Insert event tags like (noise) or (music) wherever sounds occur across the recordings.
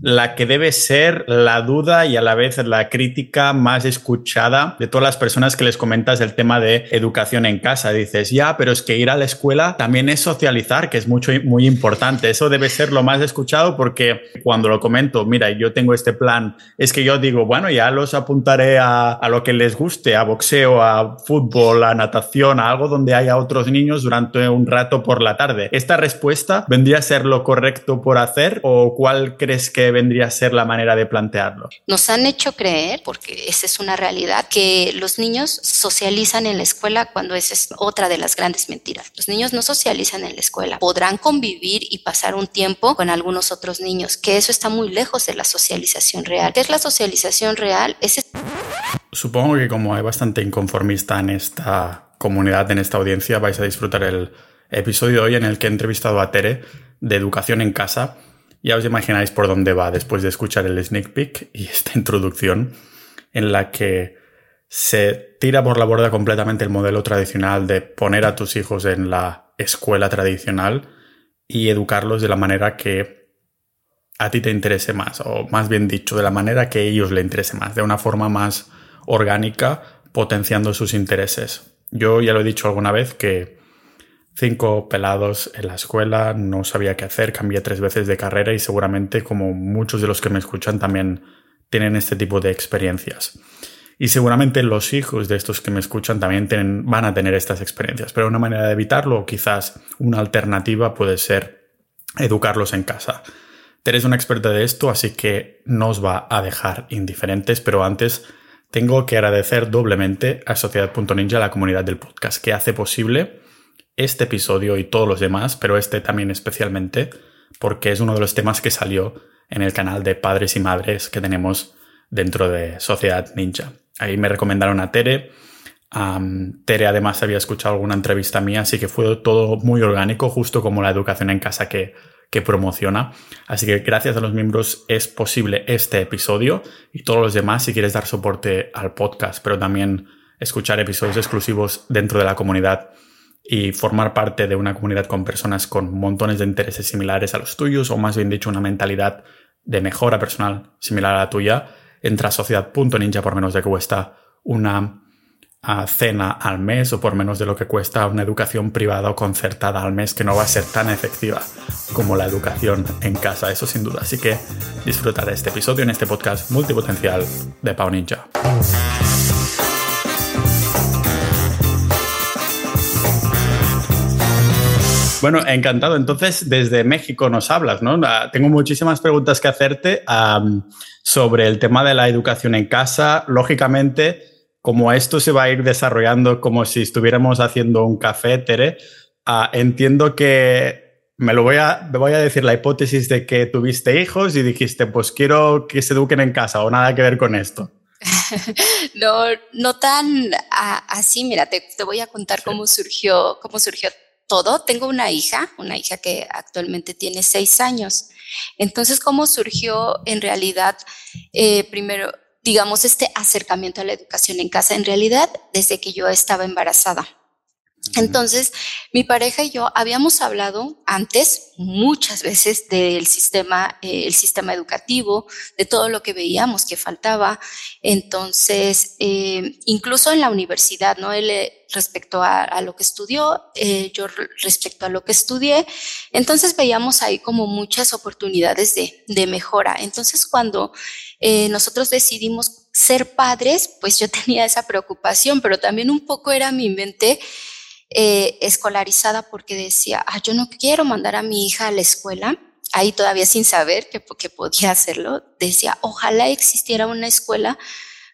la que debe ser la duda y a la vez la crítica más escuchada de todas las personas que les comentas el tema de educación en casa. Dices, ya, pero es que ir a la escuela también es socializar, que es mucho, muy importante. Eso debe ser lo más escuchado porque cuando lo comento, mira, yo tengo este plan, es que yo digo, bueno, ya los apuntaré a, a lo que les guste, a boxeo, a fútbol, a natación, a algo donde haya otros niños durante un rato por la tarde. ¿Esta respuesta vendría a ser lo correcto por hacer o cuál crees que vendría a ser la manera de plantearlo? Nos han hecho creer, porque esa es una realidad, que los niños socializan en la escuela cuando esa es otra de las grandes mentiras. Los niños no socializan en la escuela. Podrán convivir y pasar un tiempo con algunos otros niños, que eso está muy lejos de la socialización real. ¿Qué es la socialización real? Es... Supongo que como hay bastante inconformista en esta comunidad, en esta audiencia, vais a disfrutar el episodio de hoy en el que he entrevistado a Tere de Educación en Casa. Ya os imagináis por dónde va después de escuchar el sneak peek y (laughs) esta introducción en la que se tira por la borda completamente el modelo tradicional de poner a tus hijos en la escuela tradicional y educarlos de la manera que a ti te interese más, o más bien dicho, de la manera que a ellos le interese más, de una forma más orgánica, potenciando sus intereses. Yo ya lo he dicho alguna vez que cinco pelados en la escuela, no sabía qué hacer, cambié tres veces de carrera y seguramente como muchos de los que me escuchan también tienen este tipo de experiencias. Y seguramente los hijos de estos que me escuchan también van a tener estas experiencias, pero una manera de evitarlo o quizás una alternativa puede ser educarlos en casa. Eres una experta de esto, así que no os va a dejar indiferentes, pero antes tengo que agradecer doblemente a Sociedad.ninja, la comunidad del podcast, que hace posible este episodio y todos los demás, pero este también especialmente, porque es uno de los temas que salió en el canal de padres y madres que tenemos dentro de Sociedad Ninja. Ahí me recomendaron a Tere. Tere además había escuchado alguna entrevista mía, así que fue todo muy orgánico, justo como la educación en casa que, que promociona. Así que gracias a los miembros es posible este episodio y todos los demás si quieres dar soporte al podcast, pero también escuchar episodios exclusivos dentro de la comunidad y formar parte de una comunidad con personas con montones de intereses similares a los tuyos, o más bien dicho, una mentalidad de mejora personal similar a la tuya, entra a sociedad.ninja por menos de que cuesta una ah, cena al mes o por menos de lo que cuesta una educación privada o concertada al mes que no va a ser tan efectiva como la educación en casa, eso sin duda. Así que disfrutar de este episodio en este podcast multipotencial de Pau Ninja. Bueno, encantado. Entonces, desde México nos hablas, ¿no? Ah, tengo muchísimas preguntas que hacerte sobre el tema de la educación en casa. Lógicamente, como esto se va a ir desarrollando como si estuviéramos haciendo un café, Tere, ah, entiendo que me lo voy a, voy a decir la hipótesis de que tuviste hijos y dijiste, pues quiero que se eduquen en casa o nada que ver con esto. (laughs) no, no tan así. Mira, te, voy a contar cómo surgió, cómo surgió todo. Tengo una hija, una hija que actualmente tiene seis años. Entonces, ¿cómo surgió en realidad, eh, primero, digamos, este acercamiento a la educación en casa? En realidad, desde que yo estaba embarazada. Entonces, mi pareja y yo habíamos hablado antes muchas veces del sistema, eh, el sistema educativo, de todo lo que veíamos que faltaba. Entonces, eh, incluso en la universidad, ¿no? Él eh, respecto a, lo que estudió, yo respecto a lo que estudié. Entonces, veíamos ahí como muchas oportunidades de, de mejora. Entonces, cuando nosotros decidimos ser padres, pues yo (laughs) tenía esa preocupación, pero también un poco era mi mente eh, escolarizada porque decía, ah, yo no quiero mandar a mi hija a la escuela, ahí todavía sin saber que, que podía hacerlo, decía, ojalá existiera una escuela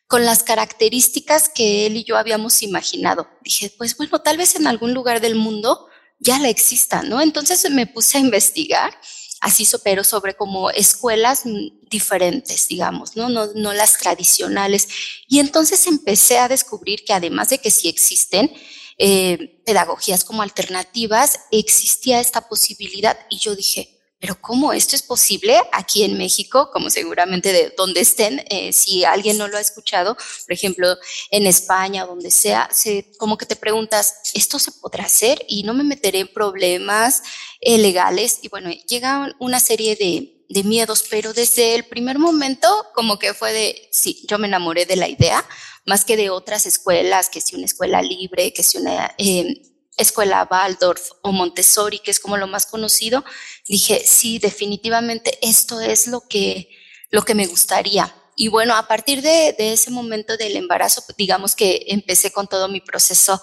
con las características que él y yo habíamos imaginado. Dije, pues bueno, tal vez en algún lugar del mundo ya la exista, ¿no? Entonces me puse a investigar así, pero sobre como escuelas diferentes, digamos, ¿no? No, no las tradicionales. Y entonces empecé a descubrir que además de que sí existen, eh, pedagogías como alternativas, existía esta posibilidad y yo dije, pero ¿cómo esto es posible aquí en México? Como seguramente de donde estén, eh, si alguien no lo ha escuchado, por ejemplo, en España, donde sea, se, como que te preguntas, ¿esto se podrá hacer? Y no me meteré en problemas eh, legales. Y bueno, llega una serie de, de miedos, pero desde el primer momento como que fue de, sí, yo me enamoré de la idea, más que de otras escuelas, que si una escuela libre, que si una eh, escuela Waldorf o Montessori, que es como lo más conocido, dije, sí, definitivamente esto es lo que, lo que me gustaría. Y bueno, a partir de, de ese momento del embarazo, digamos que empecé con todo mi proceso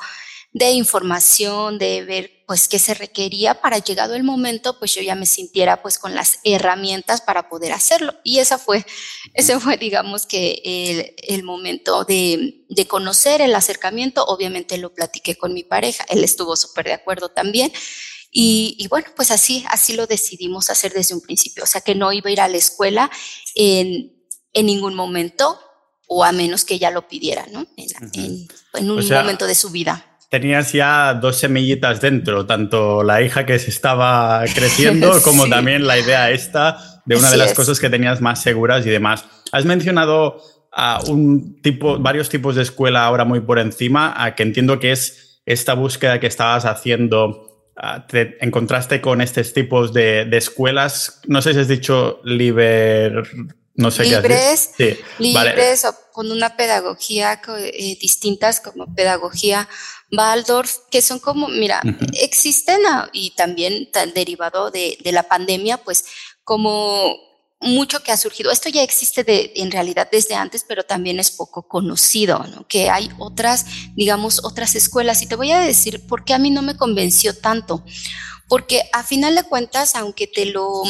de información, de ver pues qué se requería para llegado el momento, pues yo ya me sintiera pues con las herramientas para poder hacerlo. Y esa fue, ese fue digamos que el, el momento de, de, conocer el acercamiento. Obviamente lo platiqué con mi pareja, él estuvo súper de acuerdo también. Y, y, bueno, pues así, así lo decidimos hacer desde un principio. O sea que no iba a ir a la escuela en, en ningún momento o a menos que ella lo pidiera, ¿no? En, en, en un momento de su vida tenías ya dos semillitas dentro, tanto la hija que se estaba (laughs) creciendo como también la idea esta de una de las cosas que tenías más seguras y demás. Has mencionado a un tipo, varios tipos de escuela ahora muy por encima, a que entiendo que es esta búsqueda que estabas haciendo. Te encontraste con estos tipos de, de escuelas. No sé si has dicho liber, no sé libres, qué sí, libres o con una pedagogía eh, distintas como pedagogía Waldorf, que son como, mira, existen y también derivado de, de, la pandemia, pues como mucho que ha surgido. Esto ya existe de, en realidad desde antes, pero también es poco conocido, ¿no? Que hay otras, digamos, otras escuelas. Y te voy a decir por qué a mí no me convenció tanto. Porque a final de cuentas, aunque te lo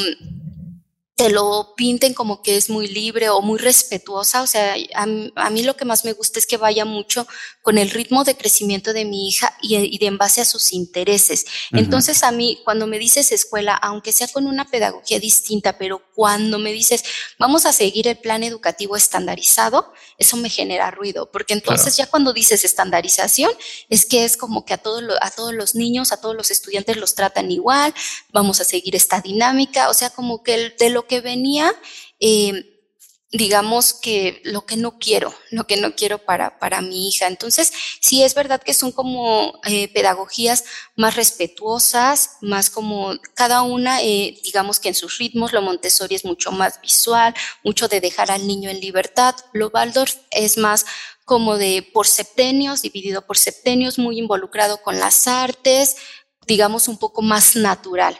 te lo pinten como que es muy libre o muy respetuosa. O sea, a, mí lo que más me gusta es que vaya mucho con el ritmo de crecimiento de mi hija y, de en base a sus intereses. Entonces, a mí, cuando me dices escuela, aunque sea con una pedagogía distinta, pero cuando me dices, vamos a seguir el plan educativo estandarizado, eso me genera ruido, porque entonces ya cuando dices estandarización, es que es como que a, todos a todos los niños, a todos los estudiantes los tratan igual, vamos a seguir esta dinámica, o sea, como que el, de lo que venía, eh, digamos que lo que no quiero, lo que no quiero para, para mi hija. Entonces, sí es verdad que son como eh, pedagogías más respetuosas, más como cada una, eh, digamos que en sus ritmos, lo Montessori es mucho más visual, mucho de dejar al niño en libertad, lo Waldorf es más como de por septenios, dividido por septenios, muy involucrado con las artes, digamos un poco más natural.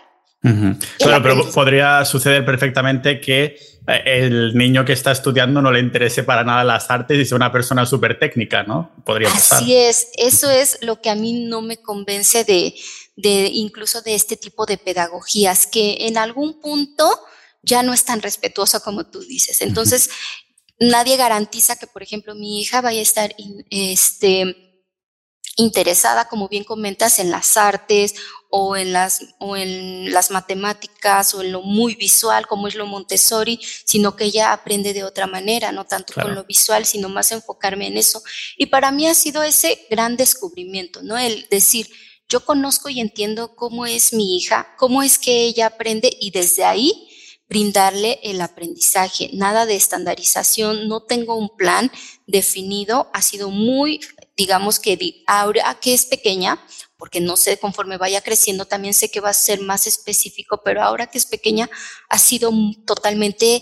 Claro, pero podría suceder perfectamente que el niño que está estudiando no le interese para nada las artes y sea una persona súper técnica, ¿no? Podría pasar. Así es, eso es lo que a mí no me convence de, de incluso de este tipo de pedagogías, que en algún punto ya no es tan respetuosa como tú dices. Entonces, nadie garantiza que, por ejemplo, mi hija vaya a estar este, interesada, como bien comentas, en las artes o en las, o en las matemáticas o en lo muy visual como es lo Montessori, sino que ella aprende de otra manera, no tanto con lo visual, sino más enfocarme en eso. Y para mí ha sido ese gran descubrimiento, ¿no? El decir, yo conozco y entiendo cómo es mi hija, cómo es que ella aprende y desde ahí brindarle el aprendizaje. Nada de estandarización, no tengo un plan definido, ha sido muy digamos que ahora que es pequeña, porque no sé, conforme vaya creciendo, también sé que va a ser más específico, pero ahora que es pequeña ha sido totalmente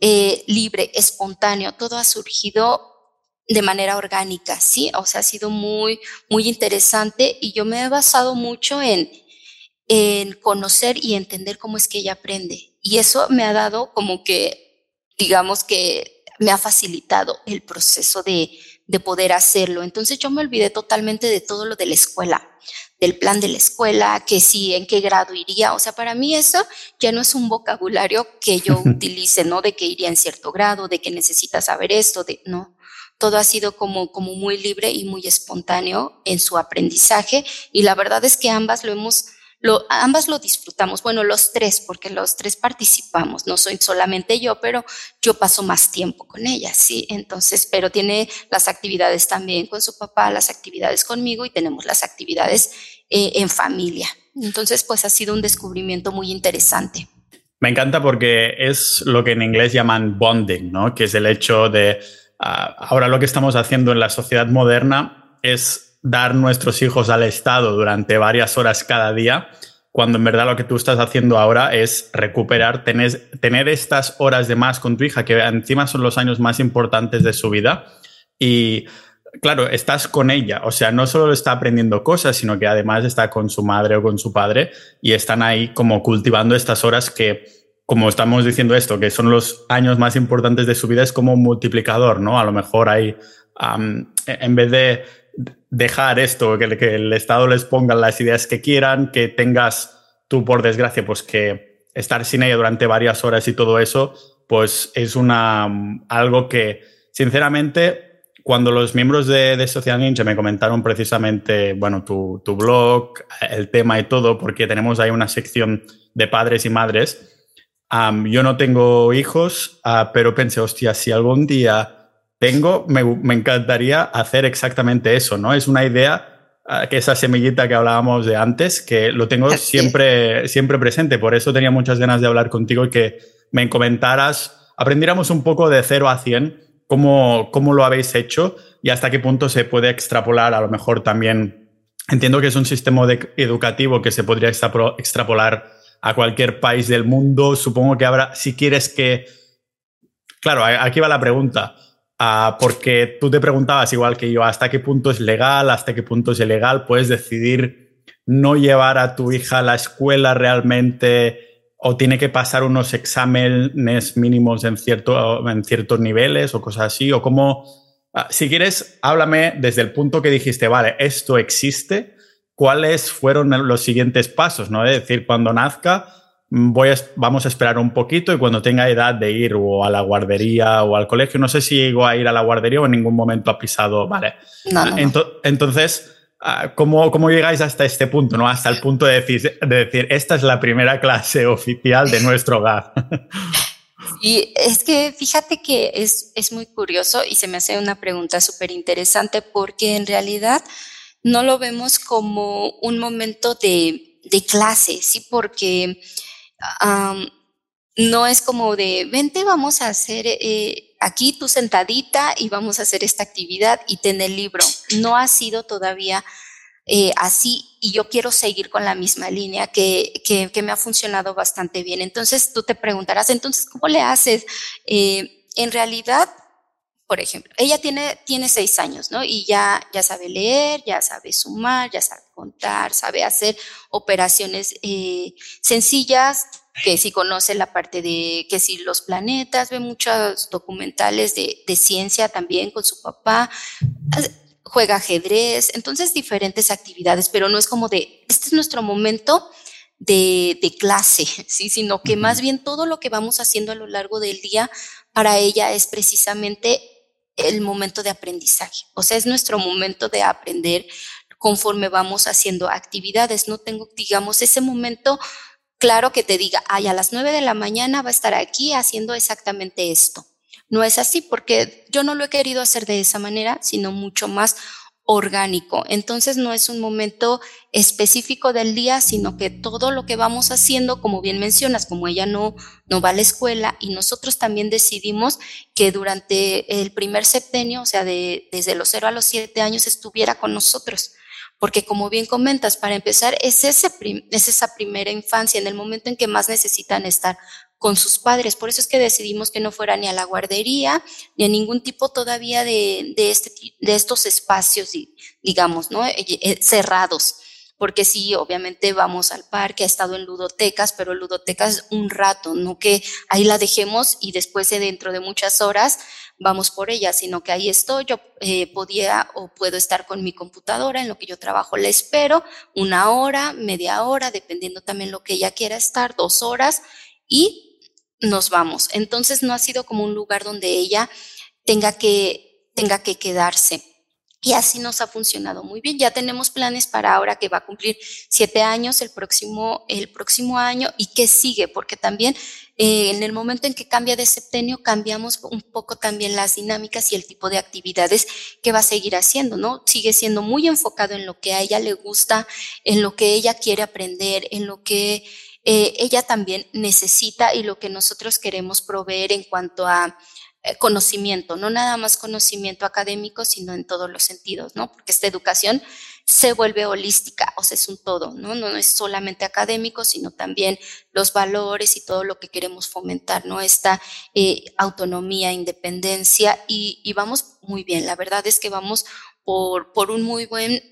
eh, libre, espontáneo, todo ha surgido de manera orgánica, ¿sí? O sea, ha sido muy, muy interesante y yo me he basado mucho en, en conocer y entender cómo es que ella aprende. Y eso me ha dado como que, digamos que me ha facilitado el proceso de, de poder hacerlo. Entonces yo me olvidé totalmente de todo lo de la escuela, del plan de la escuela, que sí, en qué grado iría. O sea, para mí eso ya no es un vocabulario que yo (laughs) utilice, ¿no? De que iría en cierto grado, de que necesita saber esto, de no. Todo ha sido como, como muy libre y muy espontáneo en su aprendizaje y la verdad es que ambas lo hemos ambas lo disfrutamos, bueno, los tres, porque los tres participamos, no soy solamente yo, pero yo paso más tiempo con ella, sí, entonces, pero tiene las actividades también con su papá, las actividades conmigo y tenemos las actividades eh, en familia. Entonces, pues ha sido un descubrimiento muy interesante. Me encanta porque es lo que en inglés llaman bonding, ¿no? Que es el hecho de, ah, ahora lo que estamos haciendo en la sociedad moderna es dar nuestros hijos al Estado durante varias horas cada día cuando en verdad lo que tú estás haciendo ahora es recuperar, tener, tener estas horas de más con tu hija, que encima son los años más importantes de su vida. Y claro, estás con ella, o sea, no solo está aprendiendo cosas, sino que además está con su madre o con su padre y están ahí como cultivando estas horas que, como estamos diciendo esto, que son los años más importantes de su vida, es como un multiplicador, ¿no? A lo mejor hay, en vez de dejar esto, que, el Estado les ponga las ideas que quieran, que tengas tú, por desgracia, pues que estar sin ella durante varias horas y todo eso, pues es una, algo que, sinceramente, cuando los miembros de, Social Ninja me comentaron precisamente, bueno, tu, blog, el tema y todo, porque tenemos ahí una sección de padres y madres, yo no tengo hijos, ah, pero pensé, hostia, si algún día tengo, me, encantaría hacer exactamente eso, ¿no? Es una idea ah, que esa semillita que hablábamos de antes, que lo tengo siempre, siempre presente. Por eso tenía muchas ganas de hablar contigo y que me comentaras, aprendiéramos un poco de 0 a 100, cómo, cómo lo habéis hecho y hasta qué punto se puede extrapolar, a lo mejor también. Entiendo que es un sistema educativo que se podría extrapolar a cualquier país del mundo. Supongo que habrá, si quieres que... Claro, aquí va la pregunta Ah, porque tú te preguntabas, igual que yo, hasta qué punto es legal, hasta qué punto es ilegal, puedes decidir no llevar a tu hija a la escuela realmente o tiene que pasar unos exámenes mínimos en, cierto, en ciertos niveles o cosas así, o cómo, ah, si quieres, háblame desde el punto que dijiste, vale, esto existe, cuáles fueron los siguientes pasos, ¿no? Es decir, cuando nazca, voy vamos a esperar un poquito y cuando tenga edad de ir o a la guardería o al colegio, no sé si llego a ir a la guardería o en ningún momento ha pisado, vale. entonces, ah, ¿cómo, ¿cómo, llegáis hasta este punto, no? Hasta el punto de decir, de decir, esta es la primera clase oficial de nuestro hogar. (laughs) Y es que fíjate que es, es muy curioso y se me hace una pregunta súper interesante porque en realidad no lo vemos como un momento de, de clase, ¿sí? Porque no es como de, vente, vamos a hacer eh, aquí tu sentadita y vamos a hacer esta actividad y tener el libro. No ha sido todavía eh, así y yo quiero seguir con la misma línea que, que, me ha funcionado bastante bien. Entonces tú te preguntarás, entonces, ¿cómo le haces? Eh, en realidad, por ejemplo, ella tiene, tiene seis años, ¿no? Y ya, ya sabe leer, ya sabe sumar, ya sabe contar, sabe hacer operaciones eh, sencillas, que si conoce la parte de que si los planetas, ve muchos documentales de, de ciencia también con su papá, juega ajedrez, entonces diferentes actividades, pero no es como de, este es nuestro momento de, de clase, (laughs) ¿sí? sino que más bien todo lo que vamos haciendo a lo largo del día para ella es precisamente el momento de aprendizaje. O sea, es nuestro momento de aprender conforme vamos haciendo actividades. No tengo, digamos, ese momento claro que te diga, ay, a las nueve de la mañana va a estar aquí haciendo exactamente esto. No es así porque yo no lo he querido hacer de esa manera, sino mucho más orgánico. Entonces no es un momento específico del día, sino que todo lo que vamos haciendo, como bien mencionas, como ella no, no va a la escuela y nosotros también decidimos que durante el primer septenio, o sea, de, desde los cero a los siete años, estuviera con nosotros. Porque como bien comentas, para empezar, es, ese es esa primera infancia, en el momento en que más necesitan estar con sus padres. Por eso es que decidimos que no fuera ni a la guardería, ni a ningún tipo todavía de, de, este, de estos espacios, digamos, ¿no? Eh, eh, cerrados. Porque sí, obviamente vamos al parque, ha estado en ludotecas, pero ludotecas un rato, no que ahí la dejemos y después de dentro de muchas horas vamos por ella, sino que ahí estoy, yo eh, podía o puedo estar con mi computadora en lo que yo trabajo, la espero una hora, media hora, dependiendo también lo que ella quiera estar, dos horas, y nos vamos. Entonces no ha sido como un lugar donde ella tenga que, tenga que quedarse. Y así nos ha funcionado muy bien. Ya tenemos planes para ahora que va a cumplir siete años el próximo, el próximo año y que sigue, porque también eh, en el momento en que cambia de septenio cambiamos un poco también las dinámicas y el tipo de actividades que va a seguir haciendo, ¿no? Sigue siendo muy enfocado en lo que a ella le gusta, en lo que ella quiere aprender, en lo que eh, ella también necesita y lo que nosotros queremos proveer en cuanto a eh, conocimiento, no nada más conocimiento académico, sino en todos los sentidos, ¿no? Porque esta educación se vuelve holística, o sea, es un todo, ¿no? No es solamente académico, sino también los valores y todo lo que queremos fomentar, ¿no? Esta eh, autonomía, independencia y, vamos muy bien. La verdad es que vamos por, por un muy buen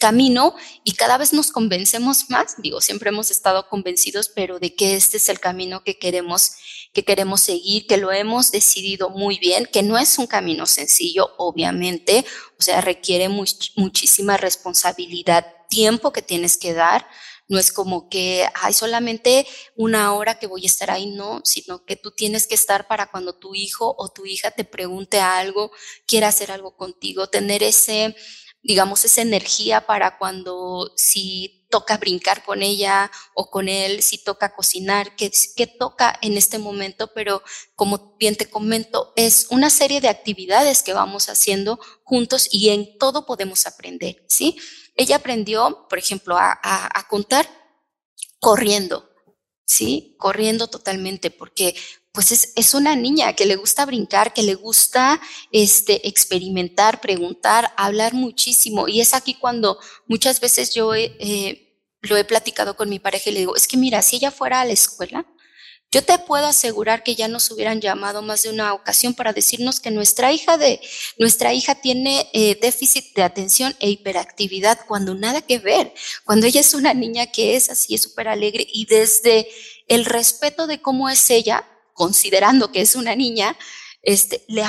camino y cada vez nos convencemos más, digo, siempre hemos estado convencidos, pero de que este es el camino que queremos que queremos seguir, que lo hemos decidido muy bien, que no es un camino sencillo, obviamente, o sea, requiere muchísima responsabilidad, tiempo que tienes que dar, no es como que hay solamente una hora que voy a estar ahí, no, sino que tú tienes que estar para cuando tu hijo o tu hija te pregunte algo, quiera hacer algo contigo, tener ese, digamos, esa energía para cuando si toca brincar con ella o con él, si toca cocinar, que, que toca en este momento, pero como bien te comento, es una serie de actividades que vamos haciendo juntos y en todo podemos aprender, ¿sí? Ella aprendió, por ejemplo, a, a, a contar corriendo, ¿sí? Corriendo totalmente, porque pues es, es, una niña que le gusta brincar, que le gusta este, experimentar, preguntar, hablar muchísimo. Y es aquí cuando muchas veces yo eh, lo he platicado con mi pareja y le digo, es que mira, si ella fuera a la escuela, yo te puedo asegurar que ya nos hubieran llamado más de una ocasión para decirnos que nuestra hija de nuestra hija tiene eh, déficit de atención e hiperactividad cuando nada que ver, cuando ella es una niña que es así, es súper alegre y desde el respeto de cómo es ella, considerando que es una niña, este, le,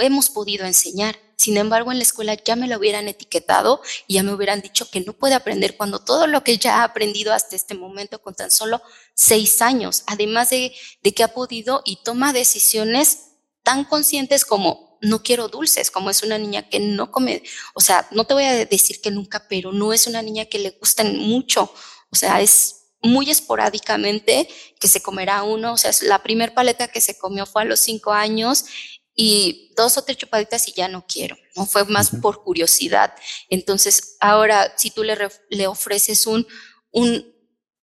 hemos podido enseñar. Sin embargo, en la escuela ya me lo hubieran etiquetado y ya me hubieran dicho que no puede aprender cuando todo lo que ella ha aprendido hasta este momento con tan solo seis años, además de, de que ha podido y toma decisiones tan conscientes como no quiero dulces, como es una niña que no come, o sea, no te voy a decir que nunca, pero no es una niña que le gusten mucho, o sea, es muy esporádicamente que se comerá uno, o sea, la primer paleta que se comió fue a los cinco años y dos o tres chupaditas y ya no quiero, no fue más por curiosidad. Entonces, ahora si tú le, le ofreces un, un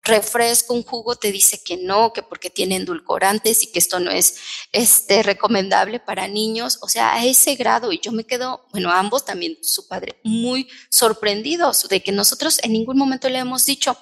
refresco, un jugo, te dice que no, que porque tiene endulcorantes y que esto no es este, recomendable para niños. O sea, a ese grado, y yo me quedo, bueno, ambos también, su padre, muy sorprendidos de que nosotros en ningún momento le hemos dicho,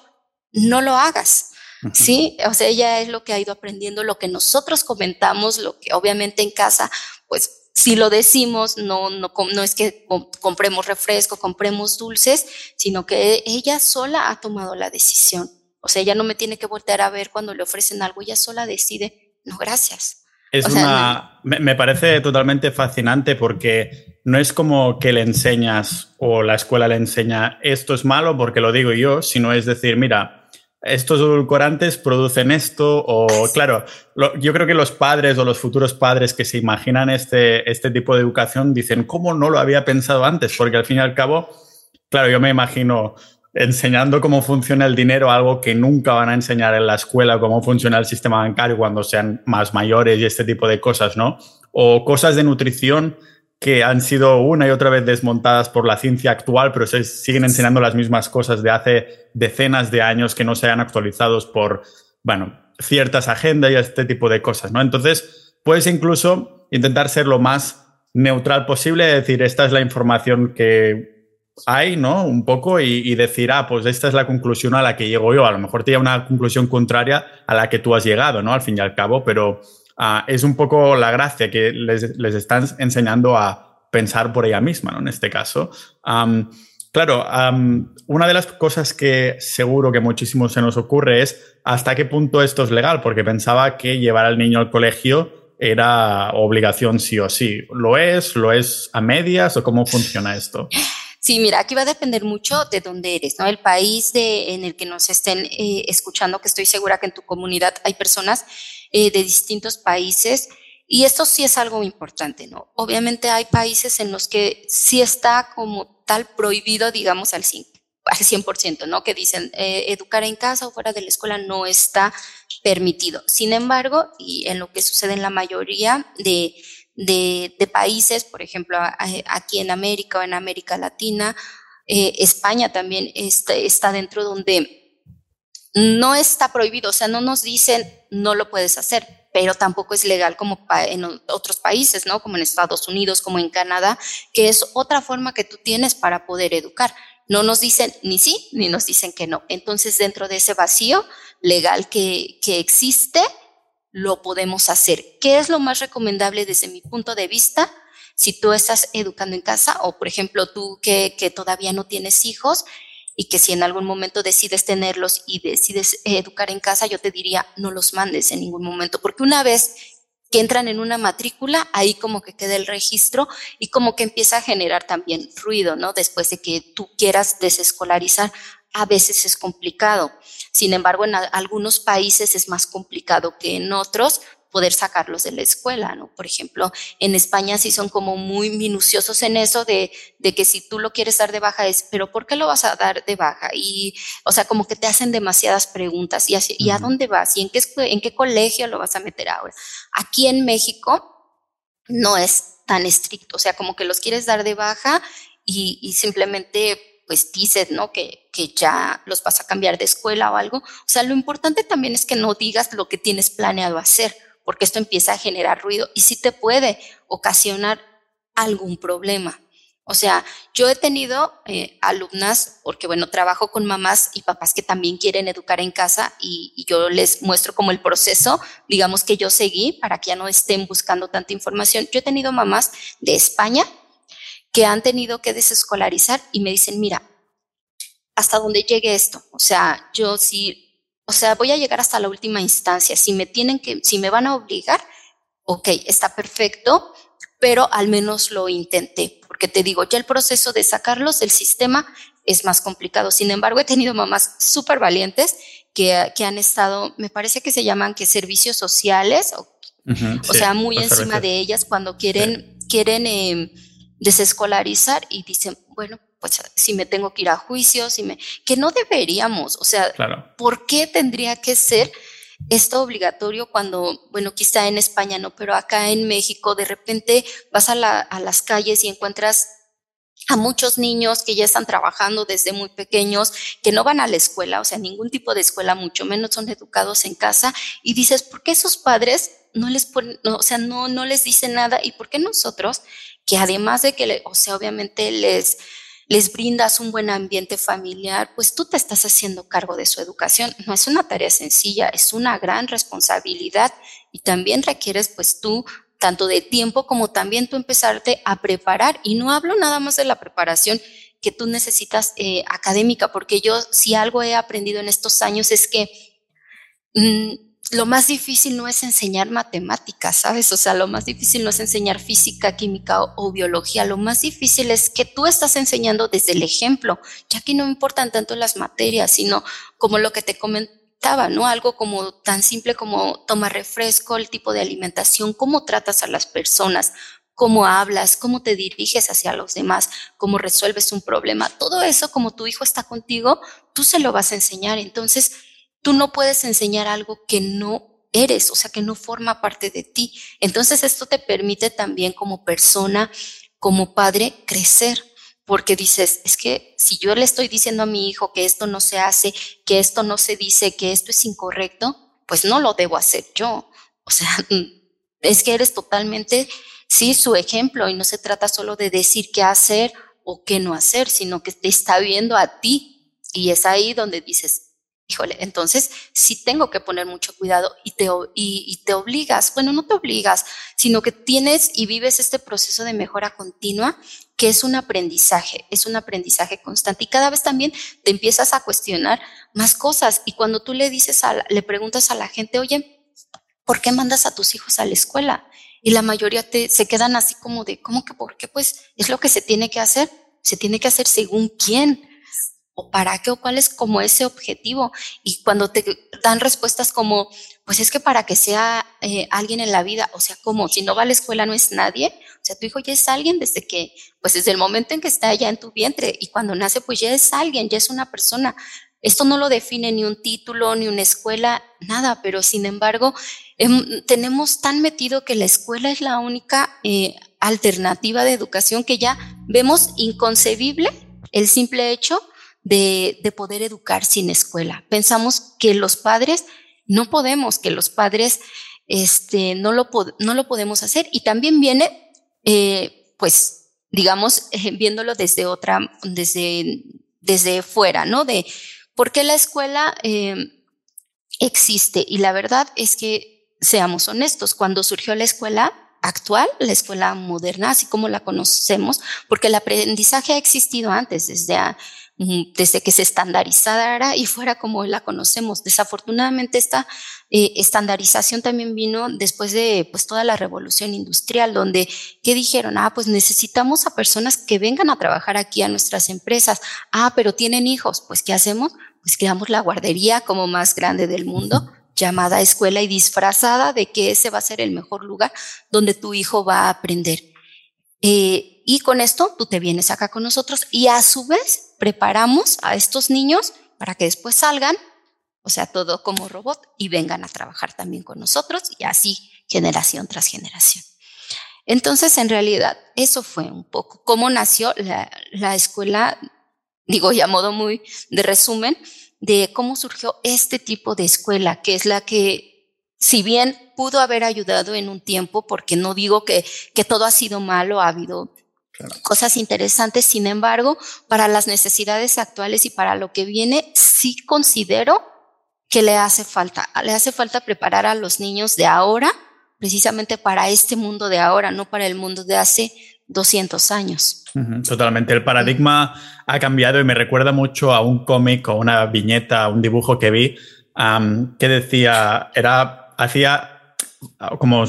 no lo hagas. Sí, o sea, ella es lo que ha ido aprendiendo, lo que nosotros comentamos, lo que obviamente en casa, pues si lo decimos, no, no, no es que compremos refresco, compremos dulces, sino que ella sola ha tomado la decisión. O sea, ella no me tiene que voltear a ver cuando le ofrecen algo, ella sola decide, no, gracias. Es una, me parece totalmente fascinante porque no es como que le enseñas o la escuela le enseña esto es malo porque lo digo yo, sino es decir, mira, estos edulcorantes producen esto o claro, yo creo que los padres o los futuros padres que se imaginan este, este tipo de educación dicen, ¿cómo no lo había pensado antes? Porque al fin y al cabo, claro, yo me imagino enseñando cómo funciona el dinero, algo que nunca van a enseñar en la escuela, cómo funciona el sistema bancario cuando sean más mayores y este tipo de cosas, ¿no? O cosas de nutrición que han sido una y otra vez desmontadas por la ciencia actual, pero se siguen enseñando las mismas cosas de hace decenas de años que no se han actualizados por, bueno, ciertas agendas y este tipo de cosas, ¿no? Entonces, puedes incluso intentar ser lo más neutral posible, decir, esta es la información que hay, ¿no? Un poco y, decir, ah, pues esta es la conclusión a la que llego yo. A lo mejor te una conclusión contraria a la que tú has llegado, ¿no? Al fin y al cabo, pero Ah, es un poco la gracia que les, les, están enseñando a pensar por ella misma, ¿no? En este caso. claro, una de las cosas que seguro que muchísimo se nos ocurre es hasta qué punto esto es legal, porque pensaba que llevar al niño al colegio era obligación sí o sí. ¿Lo es? ¿Lo es a medias o cómo funciona esto? (laughs) Sí, mira, aquí va a depender mucho de dónde eres, ¿no? El país de, en el que nos estén eh, escuchando, que estoy segura que en tu comunidad hay personas eh, de distintos países. Y esto sí es algo importante, ¿no? Obviamente hay países en los que sí está como tal prohibido, digamos, al 100%, al 100% ¿no? Que dicen, eh, educar en casa o fuera de la escuela no está permitido. Sin embargo, y en lo que sucede en la mayoría de, de, países, por ejemplo, aquí en América o en América Latina, eh, España también está, está dentro donde no está prohibido, o sea, no nos dicen no lo puedes hacer, pero tampoco es legal como en otros países, ¿no? Como en Estados Unidos, como en Canadá, que es otra forma que tú tienes para poder educar. No nos dicen ni sí, ni nos dicen que no. Entonces, dentro de ese vacío legal que, que existe, lo podemos hacer. ¿Qué es lo más recomendable desde mi punto de vista? Si tú estás educando en casa o, por ejemplo, tú que, que todavía no tienes hijos, y que si en algún momento decides tenerlos y decides educar en casa, yo te diría, no los mandes en ningún momento, porque una vez que entran en una matrícula, ahí como que queda el registro y como que empieza a generar también ruido, ¿no? Después de que tú quieras desescolarizar, a veces es complicado. Sin embargo, en algunos países es más complicado que en otros, poder sacarlos de la escuela, ¿no? Por ejemplo, en España sí son como muy minuciosos en eso de, de que si tú lo quieres dar de baja es, pero ¿por qué lo vas a dar de baja? Y, o sea, como que te hacen demasiadas preguntas. ¿Y, ¿y a dónde vas? ¿Y en qué, en qué colegio lo vas a meter ahora? Aquí en México no es tan estricto, o sea, como que los quieres dar de baja y, y simplemente pues dices, ¿no? Que, que ya los vas a cambiar de escuela o algo. O sea, lo importante también es que no digas lo que tienes planeado hacer porque esto empieza a generar ruido y sí te puede ocasionar algún problema. O sea, yo he tenido eh, alumnas, porque bueno, trabajo con mamás y papás que también quieren educar en casa y, y, yo les muestro como el proceso, digamos que yo seguí para que ya no estén buscando tanta información. Yo he tenido mamás de España que han tenido que desescolarizar y me dicen, mira, hasta dónde llegue esto. O sea, yo sí o sea, voy a llegar hasta la última instancia. Si me tienen que, si me van a obligar, ok, está perfecto, pero al menos lo intenté, porque te digo, ya el proceso de sacarlos del sistema es más complicado. Sin embargo, he tenido mamás súper valientes que, que, han estado, me parece que se llaman que servicios sociales, o, o sea, muy encima de ellas cuando quieren, quieren eh, desescolarizar y dicen, bueno, pues si me tengo que ir a juicio, si me, que no deberíamos, o sea, ¿por qué tendría que ser esto obligatorio cuando, bueno, quizá en España no, pero acá en México de repente vas a, la, a las calles y encuentras a muchos niños que ya están trabajando desde muy pequeños, que no van a la escuela, o sea, ningún tipo de escuela, mucho menos son educados en casa, y dices, ¿por qué esos padres no les ponen, o sea, no, no les dicen nada? ¿Y por qué nosotros, que además de que, o sea, obviamente les, les brindas un buen ambiente familiar, pues tú te estás haciendo cargo de su educación. No es una tarea sencilla, es una gran responsabilidad y también requieres pues tú tanto de tiempo como también tú empezarte a preparar. Y no hablo nada más de la preparación que tú necesitas eh, académica, porque yo si algo he aprendido en estos años es que mm, lo más difícil no es enseñar matemáticas, ¿sabes? O sea, lo más difícil no es enseñar física, química o, biología, lo más difícil es que tú estás enseñando desde el ejemplo, ya que no importan tanto las materias, sino como lo que te comentaba, ¿no? Algo como tan simple como tomar refresco, el tipo de alimentación, cómo tratas a las personas, cómo hablas, cómo te diriges hacia los demás, cómo resuelves un problema. Todo eso, como tu hijo está contigo, tú se lo vas a enseñar. Entonces, tú no puedes enseñar algo que no eres, o sea, que no forma parte de ti. Entonces esto te permite también como persona, como padre, crecer, porque dices, es que si yo le estoy diciendo a mi hijo que esto no se hace, que esto no se dice, que esto es incorrecto, pues no lo debo hacer yo. O sea, (laughs) es que eres totalmente, sí, su ejemplo y no se trata solo de decir qué hacer o qué no hacer, sino que te está viendo a ti. Y es ahí donde dices, híjole, entonces sí tengo que poner mucho cuidado y te, y, te obligas, bueno, no te obligas, sino que tienes y vives este proceso de mejora continua que es un aprendizaje, es un aprendizaje constante y cada vez también te empiezas a cuestionar más cosas y cuando tú le dices, a le preguntas a la gente, oye, ¿por qué mandas a tus hijos a la escuela? Y la mayoría te, se quedan así como de, ¿cómo que por qué? Pues es lo que se tiene que hacer, se tiene que hacer según quién o para qué o cuál es como ese objetivo. Y cuando te dan respuestas como, pues es que para que sea eh, alguien en la vida, o sea, como si no va a la escuela no es nadie, o sea, tu hijo ya es alguien desde que, pues desde el momento en que está ya en tu vientre y cuando nace, pues ya es alguien, ya es una persona. Esto no lo define ni un título, ni una escuela, nada, pero sin embargo, em, tenemos tan metido que la escuela es la única eh, alternativa de educación que ya vemos inconcebible el simple hecho de, poder educar sin escuela. Pensamos que los padres no podemos, que los padres este, no, lo no lo podemos hacer. Y también viene, eh, pues, digamos, viéndolo desde otra, desde, desde fuera, ¿no? De por qué la escuela existe. Y la verdad es que, seamos honestos, cuando surgió la escuela, actual, la escuela moderna, así como la conocemos, porque el aprendizaje ha existido antes, desde, desde que se estandarizara y fuera como la conocemos. Desafortunadamente esta eh, estandarización también vino después de pues toda la revolución industrial, donde ¿qué dijeron? Ah, pues necesitamos a personas que vengan a trabajar aquí a nuestras empresas. Ah, pero tienen hijos, pues ¿qué hacemos? Pues creamos la guardería como más grande del mundo llamada escuela y disfrazada de que ese va a ser el mejor lugar donde tu hijo va a aprender. Eh, y con esto tú te vienes acá con nosotros y a su vez preparamos a estos niños para que después salgan, o sea, todo como robot, y vengan a trabajar también con nosotros y así generación tras generación. Entonces, en realidad, eso fue un poco cómo nació la, la escuela, digo, ya a modo muy de resumen, de cómo surgió este tipo de escuela, que es la que, si bien pudo haber ayudado en un tiempo, porque no digo que, que todo ha sido malo, ha habido cosas interesantes, sin embargo, para las necesidades actuales y para lo que viene, sí considero que le hace falta, le hace falta preparar a los niños de ahora, precisamente para este mundo de ahora, no para el mundo de hace 200 años. Totalmente. El paradigma ha cambiado y me recuerda mucho a un cómic o una viñeta, un dibujo que vi que decía, era, hacía como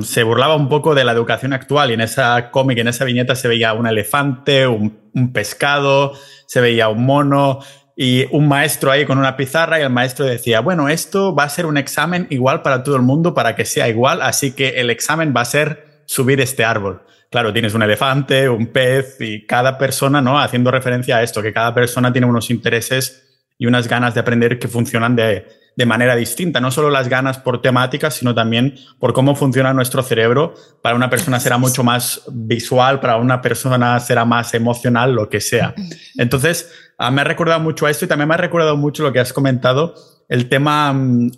se burlaba un poco de la educación actual y en esa cómic, en esa viñeta se veía un elefante, un, un, pescado, se veía un mono y un maestro ahí con una pizarra y el maestro decía, bueno, esto va a ser un examen igual para todo el mundo para que sea igual, así que el examen va a ser subir este árbol claro, tienes un elefante, un pez y cada persona, ¿no? Haciendo referencia a esto, que cada persona tiene unos intereses y unas ganas de aprender que funcionan de, de manera distinta. No solo las ganas por temáticas, sino también por cómo funciona nuestro cerebro. Para una persona será mucho más visual, para una persona será más emocional, lo que sea. Entonces, ah, me ha recordado mucho a esto y también me ha recordado mucho lo que has comentado el tema, mm,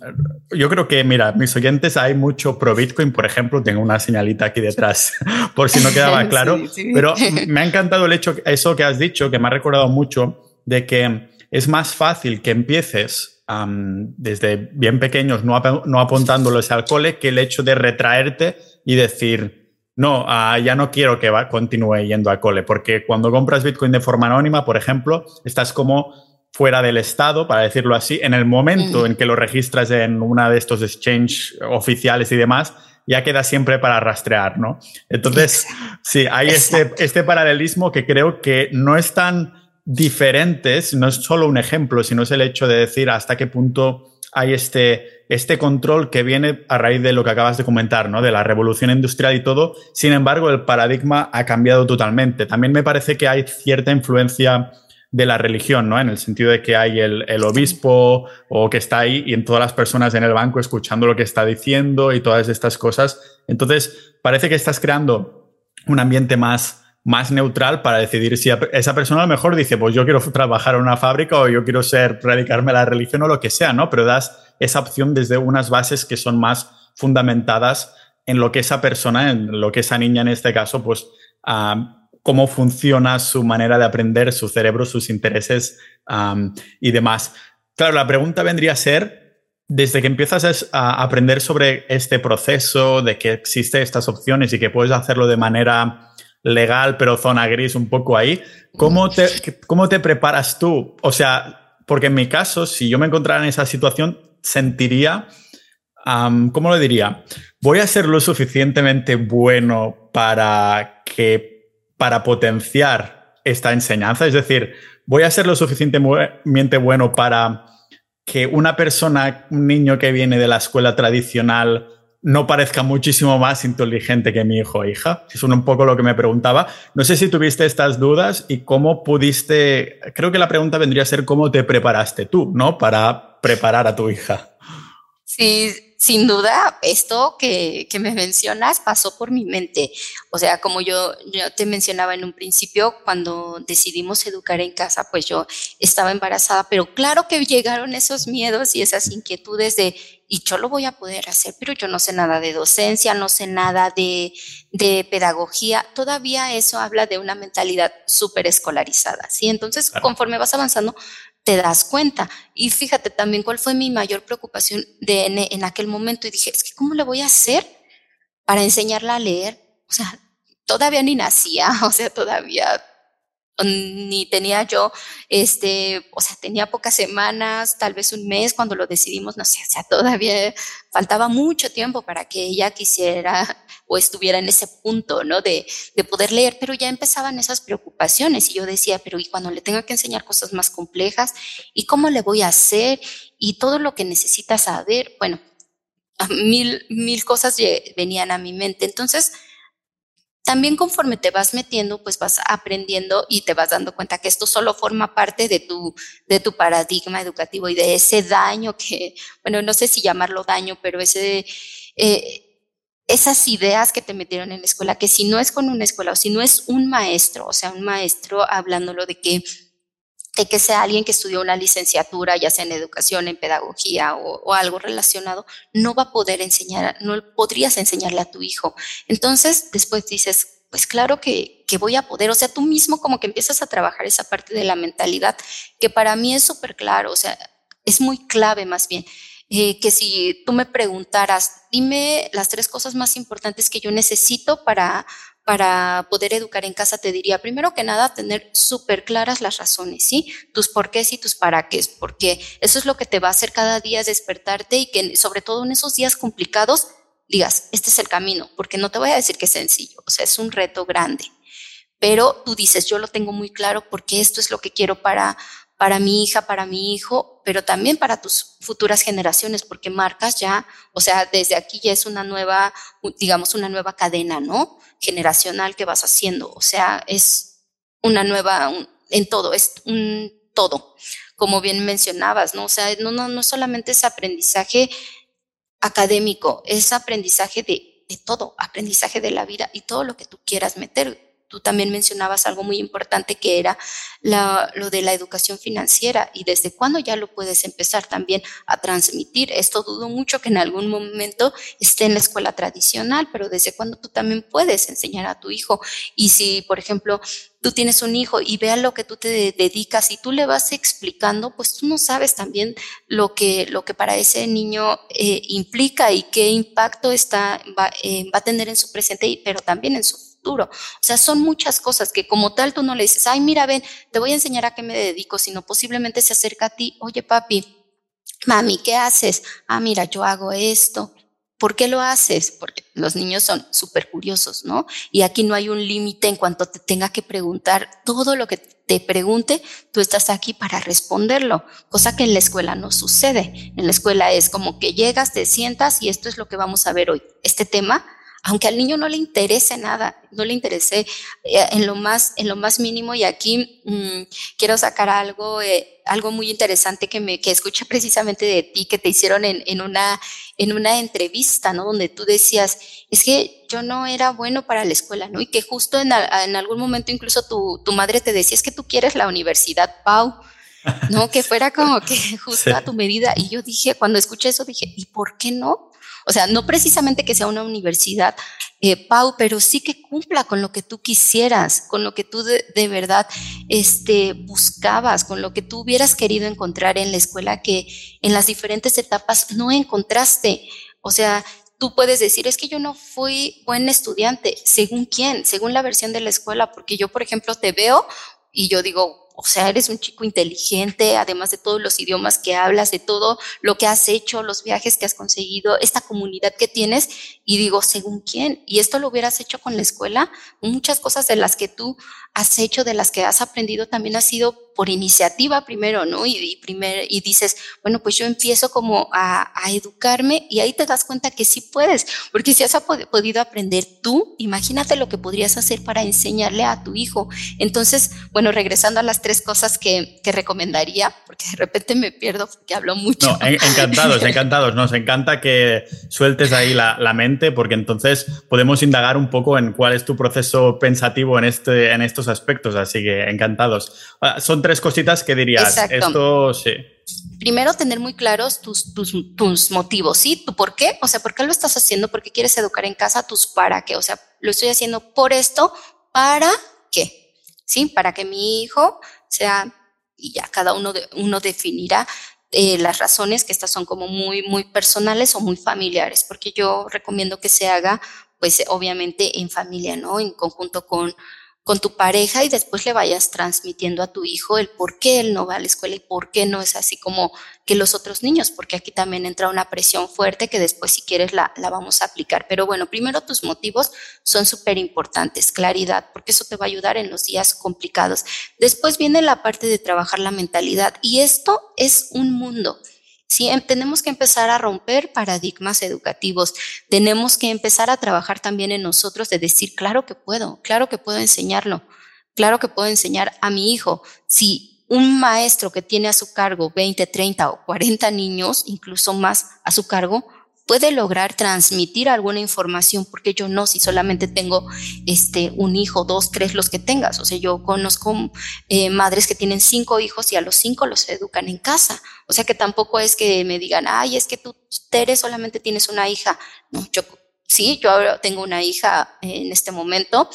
yo creo que, mira, mis oyentes hay mucho pro Bitcoin, por ejemplo, tengo una señalita aquí detrás, (laughs) por si no quedaba claro, pero me ha encantado el hecho, eso que has dicho, que me ha recordado mucho, de que es más fácil que empieces desde bien pequeños, no, no apuntándolos al cole, que el hecho de retraerte y decir, no, ah, ya no quiero que va, continúe yendo al cole, porque cuando compras Bitcoin de forma anónima, por ejemplo, estás como fuera del Estado, para decirlo así, en el momento en que lo registras en una de estos exchange oficiales y demás, ya queda siempre para rastrear, ¿no? Entonces, sí, hay este, este paralelismo que creo que no es tan diferente, no es solo un ejemplo, sino es el hecho de decir hasta qué punto hay este, este control que viene a raíz de lo que acabas de comentar, ¿no? De la revolución industrial y todo. Sin embargo, el paradigma ha cambiado totalmente. También me parece que hay cierta influencia de la religión, ¿no? En el sentido de que hay el, obispo o que está ahí y en todas las personas en el banco escuchando lo que está diciendo y todas estas cosas. Entonces, parece que estás creando un ambiente más, más neutral para decidir si esa persona a lo mejor dice, pues yo quiero trabajar en una fábrica o yo quiero ser, radicarme a la religión o lo que sea, ¿no? Pero das esa opción desde unas bases que son más fundamentadas en lo que esa persona, en lo que esa niña en este caso, pues cómo funciona su manera de aprender, su cerebro, sus intereses y demás. Claro, la pregunta vendría a ser, desde que empiezas a aprender sobre este proceso, de que existen estas opciones y que puedes hacerlo de manera legal, pero zona gris un poco ahí, ¿cómo te, cómo te preparas tú? O sea, porque en mi caso, si yo me encontrara en esa situación, sentiría, ¿cómo lo diría? Voy a ser lo suficientemente bueno para que para potenciar esta enseñanza? Es decir, ¿voy a ser lo suficientemente bueno para que una persona, un niño que viene de la escuela tradicional, no parezca muchísimo más inteligente que mi hijo o hija? Es un poco lo que me preguntaba. No sé si tuviste estas dudas y cómo pudiste, creo que la pregunta vendría a ser cómo te preparaste tú, ¿no? Para preparar a tu hija. Sí, sin duda, esto que, que, me mencionas pasó por mi mente. O sea, como yo, yo te mencionaba en un principio, cuando decidimos educar en casa, pues yo estaba embarazada, pero claro que llegaron esos miedos y esas inquietudes de, y yo lo voy a poder hacer, pero yo no sé nada de docencia, no sé nada de, de pedagogía. Todavía eso habla de una mentalidad súper escolarizada, ¿sí? Entonces, conforme vas avanzando, te das cuenta. Y fíjate también cuál fue mi mayor preocupación de, en, en, aquel momento. Y dije, es que ¿cómo le voy a hacer para enseñarla a leer? O sea, todavía ni nacía, (laughs) o sea, todavía ni tenía yo, este, o sea, tenía pocas semanas, tal vez un mes cuando lo decidimos, no sé, o sea, todavía faltaba mucho tiempo para que ella quisiera (laughs) o estuviera en ese punto, ¿no? De, de poder leer, pero ya empezaban esas preocupaciones y yo decía, pero ¿y cuando le tenga que enseñar cosas más complejas? ¿Y cómo le voy a hacer? Y todo lo que necesita saber, bueno, mil, mil cosas venían a mi mente. Entonces, también conforme te vas metiendo, pues vas aprendiendo y te vas dando cuenta que esto solo forma parte de tu, de tu paradigma educativo y de ese daño que, bueno, no sé si llamarlo daño, pero ese, eh, esas ideas que te metieron en la escuela, que si no es con una escuela o si no es un maestro, o sea, un maestro hablándolo de que de que sea alguien que estudió una licenciatura, ya sea en educación, en pedagogía o, algo relacionado, no va a poder enseñar, no podrías enseñarle a tu hijo. Entonces, después dices, pues claro que, que voy a poder, o sea, tú mismo como que empiezas a trabajar esa parte de la mentalidad, que para mí es súper claro, o sea, es muy clave más bien. Eh, que si tú me preguntaras, dime las tres cosas más importantes que yo necesito para, para poder educar en casa, te diría, primero que nada, tener súper claras las razones, ¿sí? Tus porqués y tus para qué, porque eso es lo que te va a hacer cada día despertarte y que sobre todo en esos días complicados digas, este es el camino, porque no te voy a decir que es sencillo, o sea, es un reto grande, pero tú dices, yo lo tengo muy claro porque esto es lo que quiero para, para mi hija, para mi hijo, pero también para tus futuras generaciones, porque marcas ya, o sea, desde aquí ya es una nueva, digamos, una nueva cadena, ¿no? Generacional que vas haciendo, o sea, es una nueva, en todo, es un todo, como bien mencionabas, ¿no? O sea, no, no, no solamente es aprendizaje académico, es aprendizaje de, de todo, aprendizaje de la vida y todo lo que tú quieras meter tú también mencionabas algo muy importante que era lo de la educación financiera y desde cuándo ya lo puedes empezar también a transmitir. Esto dudo mucho que en algún momento esté en la escuela tradicional, pero desde cuándo tú también puedes enseñar a tu hijo. Y si, por ejemplo, tú tienes un hijo y vea lo que tú te dedicas y tú le vas explicando, pues tú no sabes también lo que, lo que para ese niño eh, implica y qué impacto está, va, eh, va a tener en su presente, pero también en su o sea, son muchas cosas que como tal tú no le dices, ay, mira, ven, te voy a enseñar a qué me dedico, sino posiblemente se acerca a ti, oye, papi, mami, ¿qué haces? Ah, mira, yo hago esto. ¿Por qué lo haces? Porque los niños son súper curiosos, ¿no? Y aquí no hay un límite en cuanto te tenga que preguntar todo lo que te pregunte, tú estás aquí para responderlo, cosa que en la escuela no sucede. En la escuela es como que llegas, te sientas y esto es lo que vamos a ver hoy. Este tema aunque al niño no le interese nada, no le interese eh, en lo más, en lo más mínimo. Y aquí mmm, quiero sacar algo, eh, algo muy interesante que me, que escuché precisamente de ti, que te hicieron en, en una, en una entrevista, ¿no? Donde tú decías, es que yo no era bueno para la escuela, ¿no? Y que justo en, en algún momento incluso tu, tu madre te decía, es que tú quieres la universidad, Pau. ¿no? Que fuera como que (laughs) justo sí. a tu medida. Y yo dije, cuando escuché eso, dije, ¿y por qué no? O sea, no precisamente que sea una universidad, eh, Pau, pero sí que cumpla con lo que tú quisieras, con lo que tú de, de, verdad este, buscabas, con lo que tú hubieras querido encontrar en la escuela que en las diferentes etapas no encontraste. O sea, tú puedes decir, es que yo no fui buen estudiante. ¿Según quién? Según la versión de la escuela, porque yo, por ejemplo, te veo y yo digo, o sea, eres un chico inteligente, además de todos los idiomas que hablas, de todo lo que has hecho, los viajes que has conseguido, esta comunidad que tienes, y digo, ¿según quién? Y esto lo hubieras hecho con la escuela, muchas cosas de las que tú has hecho, de las que has aprendido, también ha sido por iniciativa primero, ¿no? Y, y, primer, y dices, bueno, pues yo empiezo como a, a, educarme y ahí te das cuenta que sí puedes, porque si has podido aprender tú, imagínate lo que podrías hacer para enseñarle a tu hijo. Entonces, bueno, regresando a las tres cosas que, que, recomendaría, porque de repente me pierdo porque hablo mucho. No, encantados, encantados. Nos encanta que sueltes ahí la, la, mente, porque entonces podemos indagar un poco en cuál es tu proceso pensativo en, este, en estos aspectos. Así que encantados. Ah, son tres cositas que dirías. Exacto. Esto sí primero tener muy claros tus, tus, tus, motivos, ¿sí? ¿Tu por qué? O sea, ¿por qué lo estás haciendo? ¿Por qué quieres educar en casa? ¿Tus para qué? O sea, lo estoy haciendo por esto, ¿para qué? ¿Sí? Para que mi hijo sea, y ya cada uno, de, uno definirá eh, las razones, que estas son como muy, muy personales o muy familiares, porque yo recomiendo que se haga, pues obviamente en familia, ¿no? En conjunto con con tu pareja y después le vayas transmitiendo a tu hijo el por qué él no va a la escuela y por qué no es así como que los otros niños, porque aquí también entra una presión fuerte que después si quieres la, la vamos a aplicar. Pero bueno, primero tus motivos son súper importantes, claridad, porque eso te va a ayudar en los días complicados. Después viene la parte de trabajar la mentalidad y esto es un mundo. Sí, em, tenemos que empezar a romper paradigmas educativos. Tenemos que empezar a trabajar también en nosotros de decir, claro que puedo, claro que puedo enseñarlo, claro que puedo enseñar a mi hijo. Si un maestro que tiene a su cargo 20, 30 o 40 niños, incluso más a su cargo, puede lograr transmitir alguna información, porque yo no, si solamente tengo este, un hijo, dos, tres, los que tengas. O sea, yo conozco eh, madres que tienen cinco hijos y a los cinco los educan en casa. O sea, que tampoco es que me digan, ay, es que tú, Tere, solamente tienes una hija. No, yo sí, yo ahora tengo una hija en este momento,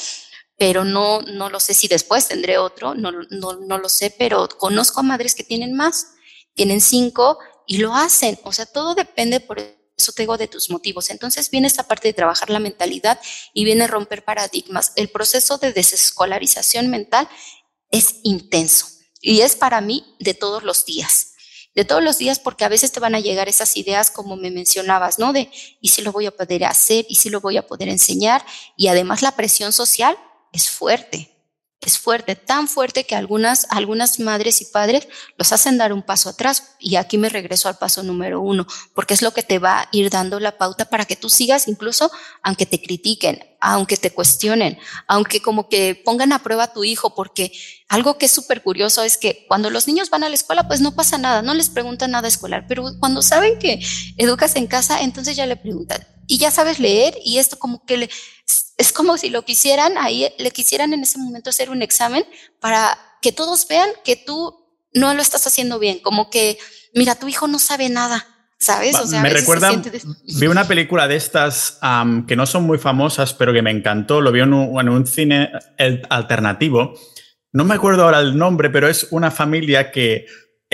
pero no, no lo sé si después tendré otro, no, no, no lo sé, pero conozco a madres que tienen más, tienen cinco y lo hacen. O sea, todo depende por eso te digo de tus motivos. Entonces viene esta parte de trabajar la mentalidad y viene romper paradigmas. El proceso de desescolarización mental es intenso y es para mí de todos los días. De todos los días porque a veces te van a llegar esas ideas como me mencionabas, ¿no? De, ¿y si lo voy a poder hacer? ¿Y si lo voy a poder enseñar? Y además la presión social es fuerte es fuerte, tan fuerte que algunas, algunas madres y padres los hacen dar un paso atrás. Y aquí me regreso al paso número uno, porque es lo que te va a ir dando la pauta para que tú sigas, incluso aunque te critiquen, aunque te cuestionen, aunque como que pongan a prueba a tu hijo, porque algo que es súper curioso es que cuando los niños van a la escuela, pues no pasa nada, no les preguntan nada escolar, pero cuando saben que educas en casa, entonces ya le preguntan, y ya sabes leer, y esto como que le, es como si lo quisieran, ahí le quisieran en ese momento hacer un examen para que todos vean que tú no lo estás haciendo bien, como que, mira, tu hijo no sabe nada. ¿Sabes? O sea, me recuerda, vi una película de estas que no son muy famosas, pero que me encantó. Lo vi en un, en un cine alternativo. No me acuerdo ahora el nombre, pero es una familia que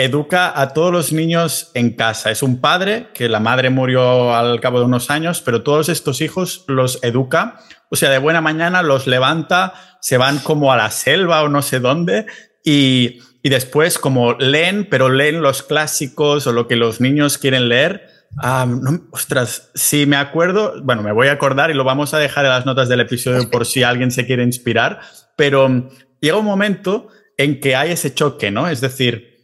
educa a todos los niños en casa. Es un padre que la madre murió al cabo de unos años, pero todos estos hijos los educa o sea, de buena mañana los levanta, se van como a la selva o no sé dónde y, y después como leen, pero leen los clásicos o lo que los niños quieren leer. Ah, no, ostras, si me acuerdo, bueno, me voy a acordar y lo vamos a dejar en las notas del episodio por si alguien se quiere inspirar, pero llega un momento en que hay ese choque, ¿no? Es decir,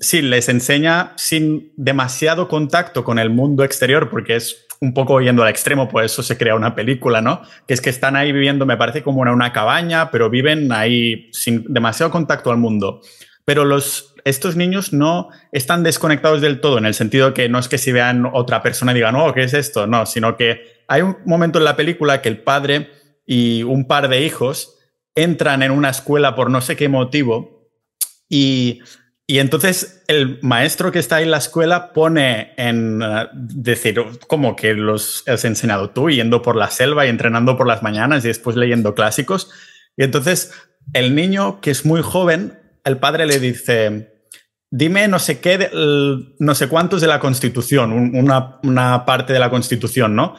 sí, les enseña sin demasiado contacto con el mundo exterior, porque es un poco yendo al extremo, por eso se crea una película, ¿no? Que es que están ahí viviendo, me parece como en una cabaña, pero viven ahí sin demasiado contacto al mundo. Pero los, estos niños no están desconectados del todo, en el sentido que no es que si vean otra persona y digan, oh, ¿qué es esto? No, sino que hay un momento en la película que el padre y un par de hijos entran en una escuela por no sé qué motivo y y entonces el maestro que está en la escuela pone en uh, decir, como que los has enseñado tú, yendo por la selva y entrenando por las mañanas y después leyendo clásicos. Y entonces el niño, que es muy joven, el padre le dice, dime no sé qué, no sé cuántos de la Constitución, una, una parte de la Constitución, ¿no?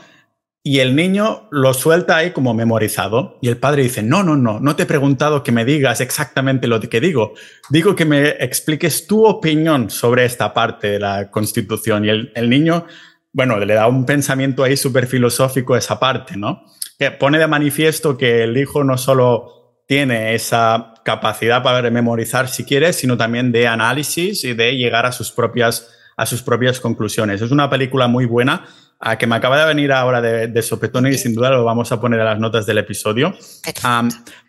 Y el niño lo suelta ahí como memorizado. Y el padre dice, no, no, no, no te he preguntado que me digas exactamente lo que digo. Digo que me expliques tu opinión sobre esta parte de la Constitución. Y el, el niño, bueno, le da un pensamiento ahí súper filosófico a esa parte, ¿no? Que pone de manifiesto que el hijo no solo tiene esa capacidad para memorizar si quiere, sino también de análisis y de llegar a sus propias, a sus propias conclusiones. Es una película muy buena a que me acaba de venir ahora de, sopetón y sin duda lo vamos a poner en las notas del episodio.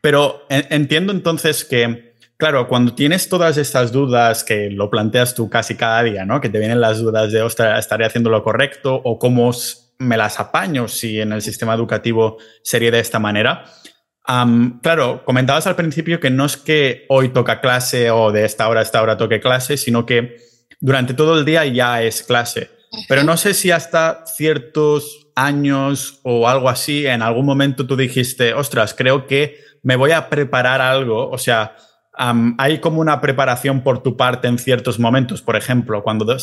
pero entiendo entonces que claro, cuando tienes todas estas dudas que lo planteas tú casi cada día, ¿no? Que te vienen las dudas de, ostras, ¿estaré haciendo lo correcto? O cómo me las apaño si en el sistema educativo sería de esta manera. claro, comentabas al principio que no es que hoy toca clase o de esta hora a esta hora toque clase, sino que durante todo el día ya es clase. Pero no sé si hasta ciertos años o algo así, en algún momento tú dijiste, ostras, creo que me voy a preparar algo. O sea, hay como una preparación por tu parte en ciertos momentos. Por ejemplo, cuando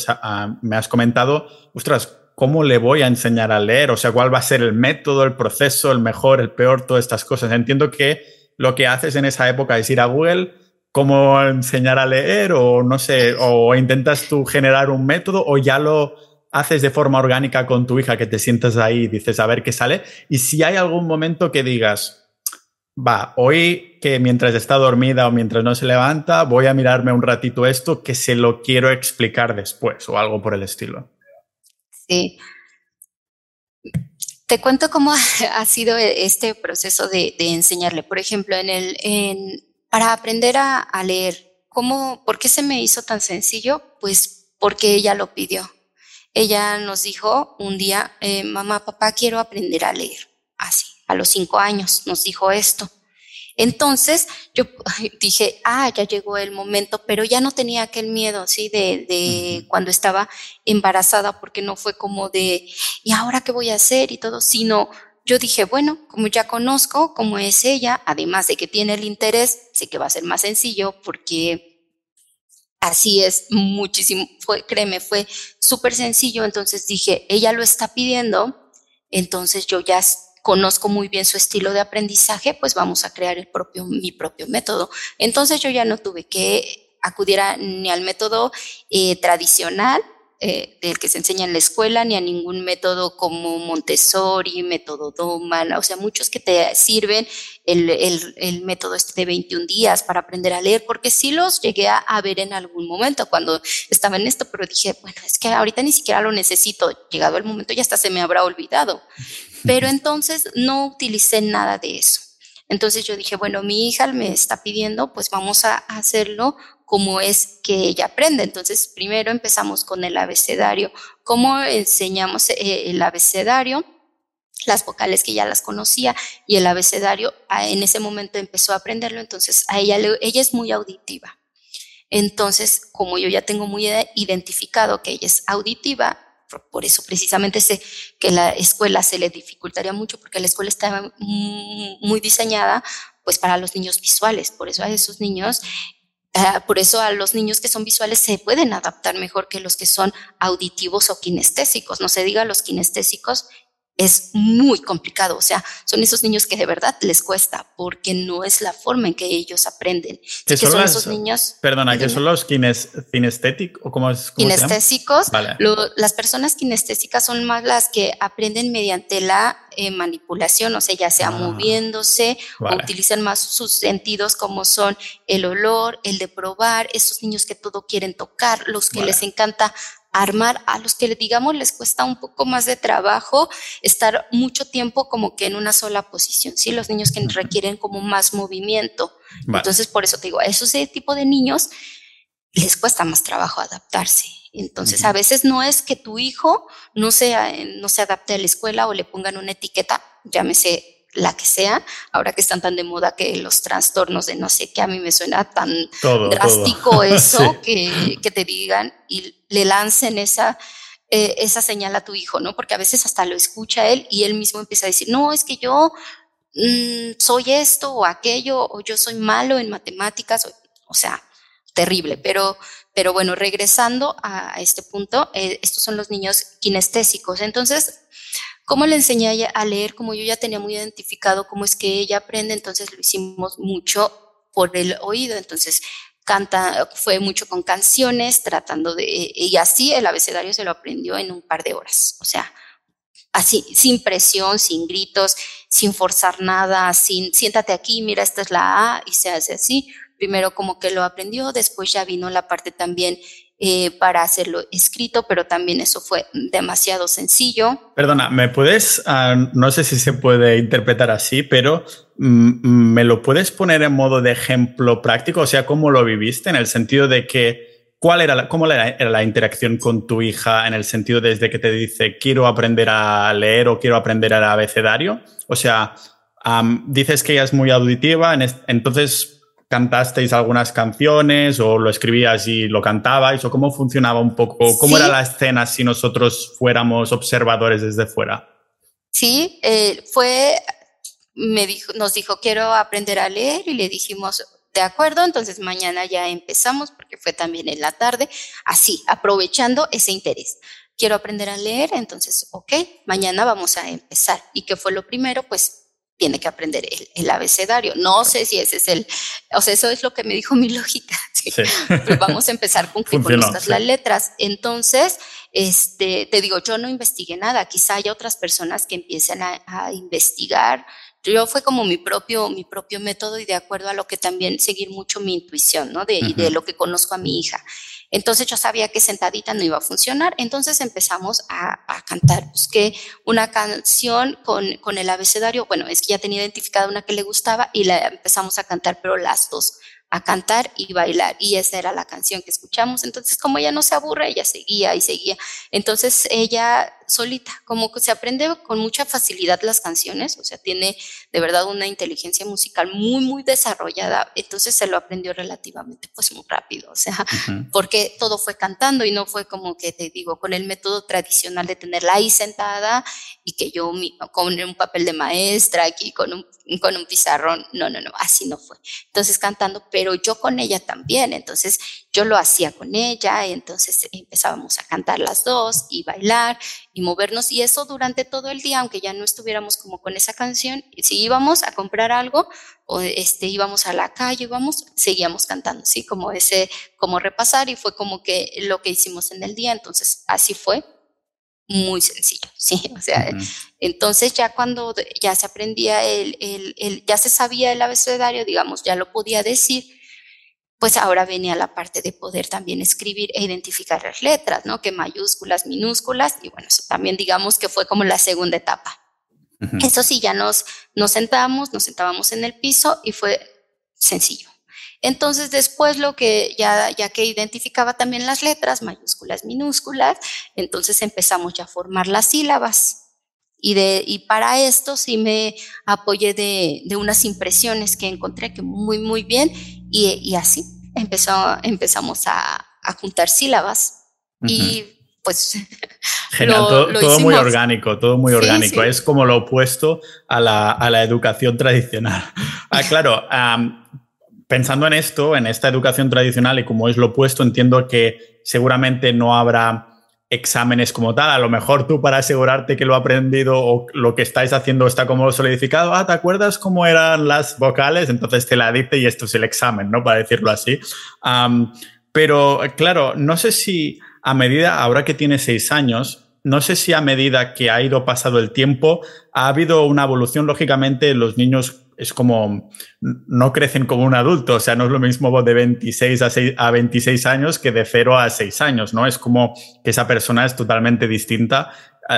me has comentado, ostras, ¿cómo le voy a enseñar a leer? O sea, ¿cuál va a ser el método, el proceso, el mejor, el peor, todas estas cosas? Entiendo que lo que haces en esa época es ir a Google, cómo enseñar a leer o no sé, o intentas tú generar un método o ya lo haces de forma orgánica con tu hija, que te sientas ahí y dices a ver qué sale. Y si hay algún momento que digas, va, hoy que mientras está dormida o mientras no se levanta, voy a mirarme un ratito esto que se lo quiero explicar después o algo por el estilo. Sí. Te cuento cómo (laughs) ha sido este proceso de, enseñarle. Por ejemplo, en el, en, para aprender a, a leer, ¿cómo, ¿por qué se me hizo tan sencillo? Pues porque ella lo pidió ella nos dijo un día, eh, mamá, papá, quiero aprender a leer. Así, a los cinco años nos dijo esto. Entonces yo dije, ah, ya llegó el momento, pero ya no tenía aquel miedo, ¿sí? De, de cuando estaba embarazada, porque no fue como de, ¿y ahora qué voy a hacer? Y todo, sino yo dije, bueno, como ya conozco cómo es ella, además de que tiene el interés, sé que va a ser más sencillo porque Así es, muchísimo, fue, créeme, fue súper sencillo. Entonces dije, ella lo está pidiendo, entonces yo ya conozco muy bien su estilo de aprendizaje, pues vamos a crear el propio, mi propio método. Entonces yo ya no tuve que acudir ni al método eh, tradicional, eh, del que se enseña en la escuela, ni a ningún método como Montessori, método Doman, o sea, muchos que te sirven el, el, el, método este de 21 días para aprender a leer, porque sí los llegué a, a, ver en algún momento cuando estaba en esto, pero dije, bueno, es que ahorita ni siquiera lo necesito, llegado el momento ya hasta se me habrá olvidado. (laughs) Pero entonces no utilicé nada de eso. Entonces yo dije, bueno, mi hija me está pidiendo, pues vamos a hacerlo como es que ella aprende. Entonces, primero empezamos con el abecedario. ¿Cómo enseñamos eh, el abecedario? Las vocales que ya las conocía y el abecedario en ese momento empezó a aprenderlo, entonces a ella, ella es muy auditiva. Entonces, como yo ya tengo muy identificado que ella es auditiva, por eso precisamente sé que la escuela se le dificultaría mucho porque la escuela está muy diseñada pues para los niños visuales, por eso a esos niños Ah, por eso a los niños que son visuales se pueden adaptar mejor que los que son auditivos o kinestésicos. No se diga los kinestésicos, es muy complicado. O sea, son esos niños que de verdad les cuesta porque no es la forma en que ellos aprenden. ¿Qué son, esos niños? Perdona, ¿qué son los kinestéticos o cómo es? kinestésicos. las personas kinestésicas son más las que aprenden mediante la eh, manipulación, o sea, ya sea ah, moviéndose o utilizan más sus sentidos como son el olor, el de probar, esos niños que todo quieren tocar, los que les encanta armar, a los que digamos les cuesta un poco más de trabajo estar mucho tiempo como que en una sola posición, ¿sí? Los niños que requieren como más movimiento. Entonces, por eso te digo, a esos tipo de niños les cuesta más trabajo adaptarse. Entonces, a veces no es que tu hijo no, sea, no se adapte a la escuela o le pongan una etiqueta, llámese la que sea, ahora que están tan de moda que los trastornos de no sé qué, a mí me suena tan drástico (laughs) eso, que, que, te digan y le lancen esa, eh, esa señal a tu hijo, ¿no? Porque a veces hasta lo escucha él y él mismo empieza a decir, no, es que yo mm, soy esto o aquello, o yo soy malo en matemáticas, o, sea, terrible, pero, pero bueno, regresando a, este punto, eh, estos son los niños kinestésicos. Entonces, ¿Cómo le enseñé a leer? Como yo ya tenía muy identificado cómo es que ella aprende, entonces lo hicimos mucho por el oído. Entonces, canta, fue mucho con canciones, tratando de, y así el abecedario se lo aprendió en un par de horas. O sea, así, sin presión, sin gritos, sin forzar nada, sin, siéntate aquí, mira, esta es la A, y se hace así. Primero como que lo aprendió, después ya vino la parte también eh, para hacerlo escrito, pero también eso fue demasiado sencillo. Perdona, ¿me puedes, ah, no sé si se puede interpretar así, pero mm, ¿me lo puedes poner en modo de ejemplo práctico? O sea, ¿cómo lo viviste? En el sentido de que, ¿cuál era la, cómo era la interacción con tu hija en el sentido desde que te dice quiero aprender a leer o quiero aprender el abecedario? O sea, dices que ella es muy auditiva, entonces cantasteis algunas canciones o lo escribías y lo cantabais o cómo funcionaba un poco, cómo era la escena si nosotros fuéramos observadores desde fuera. Sí, eh, fue, me dijo, nos dijo quiero aprender a leer y le dijimos de acuerdo, entonces mañana ya empezamos porque fue también en la tarde, así, aprovechando ese interés quiero aprender a leer, entonces, ok, mañana vamos a empezar. ¿Y qué fue lo primero? Pues tiene que aprender el, abecedario. No sé si ese es el, o sea, eso es lo que me dijo (laughs) mi lógica. Pero vamos a empezar con que conozcas las letras. Entonces, este, te digo, yo no investigué nada. Quizá haya otras personas que empiecen a, investigar. Yo fue como mi propio, mi propio método y de acuerdo a lo que también seguir mucho mi intuición, ¿no? De, de lo que conozco a mi hija. Entonces yo sabía que sentadita no iba a funcionar, entonces empezamos a, cantar. Busqué una canción con, con, el abecedario, bueno, es que ya tenía identificada una que le gustaba y la empezamos a cantar, pero las dos a cantar y bailar. Y esa era la canción que escuchamos. Entonces, como ella no se aburre, ella seguía y seguía. Entonces, ella solita, como que se aprende con mucha facilidad las canciones, o sea, tiene de verdad una inteligencia musical muy, muy desarrollada. Entonces, se lo aprendió relativamente, pues, muy rápido, o sea, porque todo fue cantando y no fue como que te digo, con el método tradicional de tenerla ahí sentada y que yo con un papel de maestra aquí, con un, con un pizarrón. No, no, no, así no fue. Entonces, cantando, pero pero yo con ella también. Entonces yo lo hacía con ella, y entonces empezábamos a cantar las dos y bailar y movernos. Y eso durante todo el día, aunque ya no estuviéramos como con esa canción, si íbamos a comprar algo o este íbamos a la calle, íbamos, seguíamos cantando, sí, como ese, como repasar y fue como que lo que hicimos en el día. Entonces así fue muy sencillo, (laughs) sí, o sea, entonces ya cuando ya se aprendía el, el, el, ya se sabía el abecedario, digamos, ya lo podía decir, pues ahora venía la parte de poder también escribir e identificar las letras, ¿no? Que mayúsculas, minúsculas, y bueno, eso también digamos que fue como la segunda etapa. Eso sí, ya nos, nos sentamos, nos sentábamos en el piso y fue sencillo. Entonces después lo que ya, ya que identificaba también las letras, mayúsculas, minúsculas, entonces empezamos ya a formar las sílabas. Y, de, y para esto sí me apoyé de, de unas impresiones que encontré que muy, muy bien y, y así empezó, empezamos a, a juntar sílabas y pues... (laughs) Genial, todo, muy orgánico, todo muy orgánico. Es como lo opuesto a la, a la educación tradicional. (laughs) ah, claro, pensando en esto, en esta educación tradicional y como es lo opuesto, entiendo que seguramente no habrá exámenes como tal. A lo mejor tú para asegurarte que lo ha aprendido o lo que estáis haciendo está como solidificado, ah, ¿te acuerdas cómo eran las vocales? Entonces te la dice y esto es el examen, ¿no? Para decirlo así. pero claro, no sé si a medida, ahora que tiene seis años, no sé si a medida que ha ido pasado el tiempo, ha habido una evolución. Lógicamente, los niños es como, no crecen como un adulto, o sea, no es lo mismo de 26 a, 6, a 26 años que de 0 a 6 años, ¿no? Es como que esa persona es totalmente distinta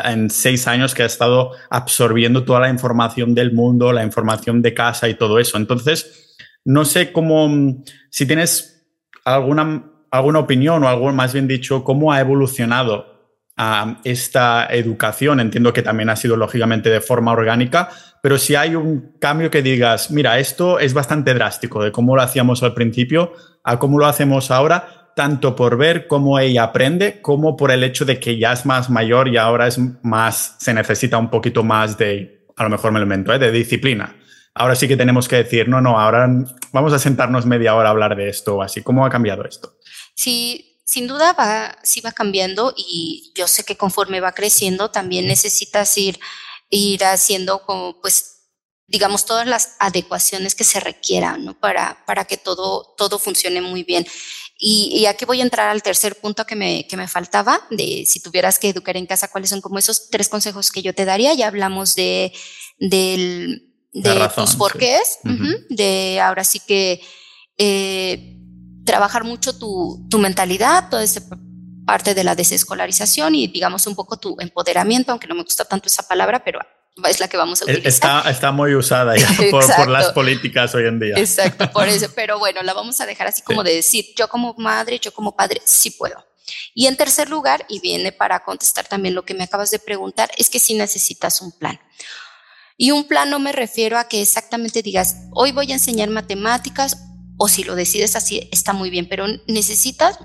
en 6 años que ha estado absorbiendo toda la información del mundo, la información de casa y todo eso. Entonces, no sé cómo, si tienes alguna, alguna opinión o algo más bien dicho, cómo ha evolucionado a esta educación, entiendo que también ha sido lógicamente de forma orgánica, pero si hay un cambio que digas, mira, esto es bastante drástico de cómo lo hacíamos al principio a cómo lo hacemos ahora, tanto por ver cómo ella aprende, como por el hecho de que ya es más mayor y ahora es más, se necesita un poquito más de, a lo mejor me lo invento, ¿eh? de disciplina. Ahora sí que tenemos que decir, no, no, ahora vamos a sentarnos media hora a hablar de esto o así. ¿Cómo ha cambiado esto? Sí, sin duda va, sí va cambiando y yo sé que conforme va creciendo también necesitas ir, ir haciendo como pues digamos todas las adecuaciones que se requieran ¿no? para, para que todo, todo funcione muy bien. Y, aquí voy a entrar al tercer punto que me, que me faltaba, de si tuvieras que educar en casa, cuáles son como esos tres consejos que yo te daría. Ya hablamos de, del, de tus porqués, de ahora sí que... Eh, trabajar mucho tu, tu mentalidad, toda esta parte de la desescolarización y digamos un poco tu empoderamiento, aunque no me gusta tanto esa palabra, pero es la que vamos a utilizar. Está, está muy usada ya (laughs) por, por, las políticas hoy en día. Exacto, por eso, pero bueno, la vamos a dejar así como de decir, yo como madre, yo como padre, sí puedo. Y en tercer lugar, y viene para contestar también lo que me acabas de preguntar, es que sí necesitas un plan. Y un plan no me refiero a que exactamente digas, hoy voy a enseñar matemáticas, o si lo decides así, está muy bien, pero necesitas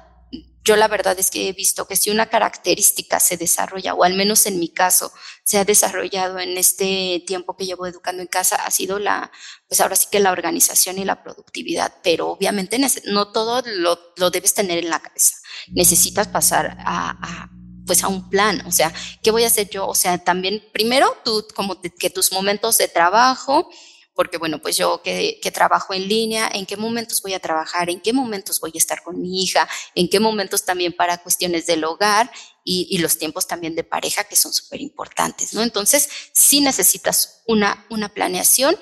yo la verdad es que he visto que si una característica se desarrolla, o al menos en mi caso, se ha desarrollado en este tiempo que llevo educando en casa, ha sido la, pues ahora sí que la organización y la productividad, pero obviamente no todo lo, lo debes tener en la cabeza. Necesitas pasar a, pues a un plan, o sea, ¿qué voy a hacer yo? O sea, también primero tú como que tus momentos de trabajo, porque bueno, pues yo que, trabajo en línea, en qué momentos voy a trabajar, en qué momentos voy a estar con mi hija, en qué momentos también para cuestiones del hogar y, los tiempos también de pareja que son súper importantes, ¿no? Entonces, sí necesitas una, una planeación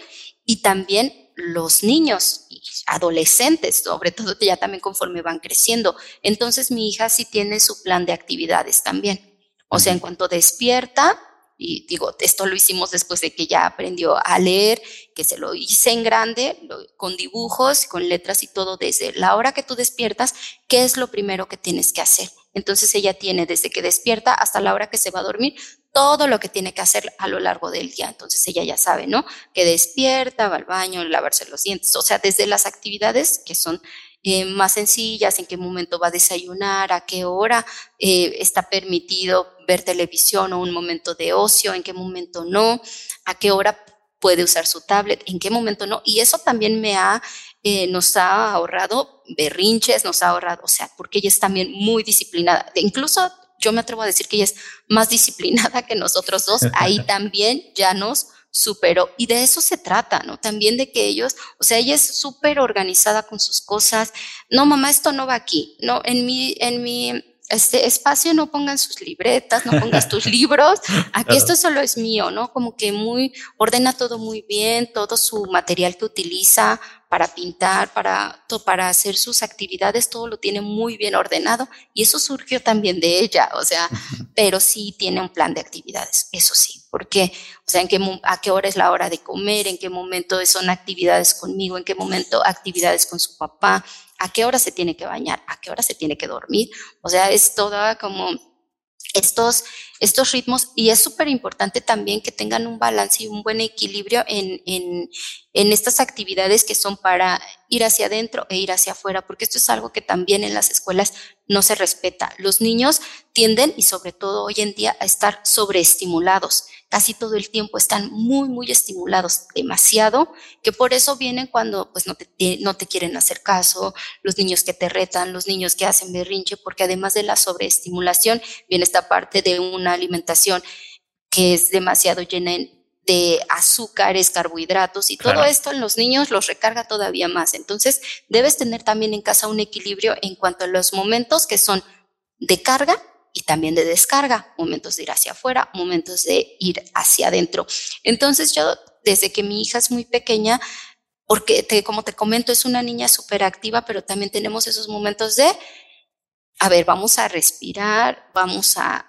y también los niños y adolescentes, sobre todo ya también conforme van creciendo. Entonces, mi hija sí tiene su plan de actividades también. O sea, en cuanto despierta, y digo, esto lo hicimos después de que ya aprendió a leer, que se lo hice en grande, con dibujos, con letras y todo, desde la hora que tú despiertas, ¿qué es lo primero que tienes que hacer? Entonces ella tiene desde que despierta hasta la hora que se va a dormir todo lo que tiene que hacer a lo largo del día. Entonces ella ya sabe, ¿no? Que despierta, va al baño, lavarse los dientes, o sea, desde las actividades que son eh, más sencillas, en qué momento va a desayunar, a qué hora eh, está permitido ver televisión o un momento de ocio, en qué momento no, a qué hora puede usar su tablet, en qué momento no. Y eso también me ha, eh, nos ha ahorrado berrinches, nos ha ahorrado, o sea, porque ella es también muy disciplinada. Incluso yo me atrevo a decir que ella es más disciplinada que nosotros dos. Ahí (laughs) también ya nos superó. Y de eso se trata, ¿no? También de que ellos, o sea, ella es súper organizada con sus cosas. No, mamá, esto no va aquí. No, en mi, en mi este espacio no pongan sus libretas, no pongas tus (laughs) libros, aquí esto solo es mío, ¿no? Como que muy, ordena todo muy bien, todo su material que utiliza para pintar, para, para hacer sus actividades, todo lo tiene muy bien ordenado y eso surgió también de ella, o sea, pero sí tiene un plan de actividades, eso sí, porque, o sea, en qué, a qué hora es la hora de comer, en qué momento son actividades conmigo, en qué momento actividades con su papá, a qué hora se tiene que bañar, a qué hora se tiene que dormir. O sea, es toda como estos, estos ritmos y es súper importante también que tengan un balance y un buen equilibrio en, en, en estas actividades que son para ir hacia adentro e ir hacia afuera, porque esto es algo que también en las escuelas no se respeta. Los niños tienden, y sobre todo hoy en día, a estar sobreestimulados. Casi todo el tiempo están muy, muy estimulados, demasiado, que por eso vienen cuando pues, no, te, no te quieren hacer caso, los niños que te retan, los niños que hacen berrinche, porque además de la sobreestimulación, viene esta parte de una alimentación que es demasiado llena de azúcares, carbohidratos y todo esto en los niños los recarga todavía más. Entonces, debes tener también en casa un equilibrio en cuanto a los momentos que son de carga y también de descarga, momentos de ir hacia afuera, momentos de ir hacia adentro. Entonces, yo desde que mi hija es muy pequeña, porque como te comento, es una niña súper activa, pero también tenemos esos momentos de a ver, vamos a respirar, vamos a,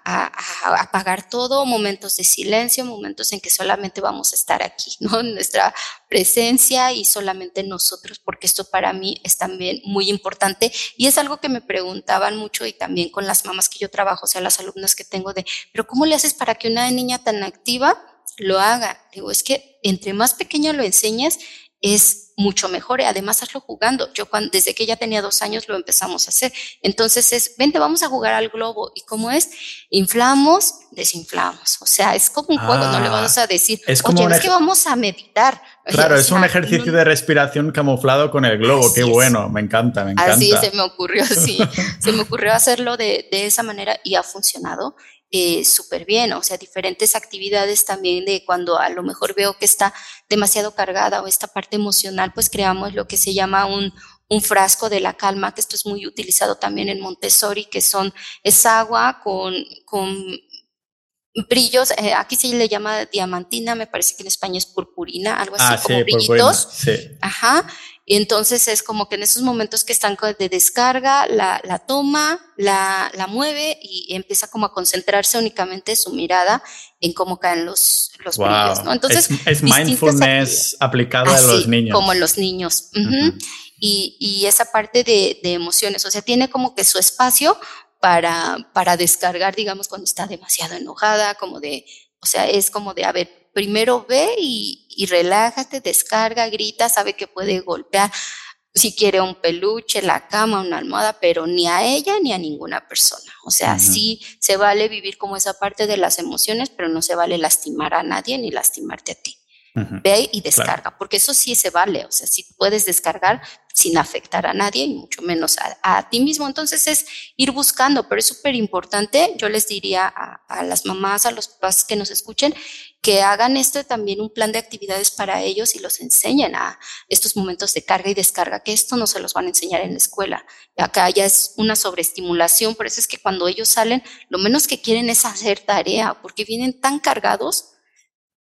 apagar todo, momentos de silencio, momentos en que solamente vamos a estar aquí, (laughs) ¿no? Nuestra presencia y solamente nosotros, porque esto para mí es también muy importante y es algo que me preguntaban mucho y también con las mamás que yo trabajo, o sea, las alumnas que tengo de, pero ¿cómo le haces para que una niña tan activa lo haga? Digo, es que entre más pequeña lo enseñes, es mucho mejor y además hazlo jugando. Yo cuando, desde que ella tenía dos años lo empezamos a hacer. Entonces es, vente, vamos a jugar al globo. ¿Y cómo es? Inflamos, desinflamos. O sea, es como un juego, no le ah, vamos a decir, es como oye, es que vamos a meditar. Claro, es un ejercicio de respiración camuflado con el globo. Qué bueno, me encanta, me encanta. Así se me ocurrió, sí. (laughs) se me ocurrió hacerlo de, de esa manera y ha funcionado eh, súper bien, o sea, diferentes actividades también de cuando a lo mejor veo que está demasiado cargada o esta parte emocional, pues creamos lo que se llama un, un frasco de la calma, que esto es muy utilizado también en Montessori, que son, es agua con, con brillos, eh, aquí se le llama diamantina, me parece que en España es purpurina, algo así ah, como brillitos. Sí. Ajá. Y entonces es como que en esos momentos que están de descarga, la, la toma, la, la, mueve y empieza como a concentrarse únicamente su mirada en cómo caen los, los brillos, ¿no? Entonces, es, mindfulness aplicado a los niños. Como los niños. y, y, esa parte de, de, emociones, o sea, tiene como que su espacio para, para descargar, digamos, cuando está demasiado enojada, como de, o sea, es como de, a ver, primero ve y, y relájate, descarga, grita, sabe que puede golpear si quiere un peluche, la cama, una almohada, pero ni a ella ni a ninguna persona. O sea, sí se vale vivir como esa parte de las emociones, pero no se vale lastimar a nadie ni lastimarte a ti. Ve y descarga, porque eso sí se vale, o sea, si puedes descargar sin afectar a nadie y mucho menos a, ti mismo. Entonces es ir buscando, pero es súper importante, yo les diría a, a, las mamás, a los papás que nos escuchen, que hagan esto también un plan de actividades para ellos y los enseñen a estos momentos de carga y descarga, que esto no se los van a enseñar en la escuela. Acá ya es una sobreestimulación, por eso es que cuando ellos salen, lo menos que quieren es hacer tarea, porque vienen tan cargados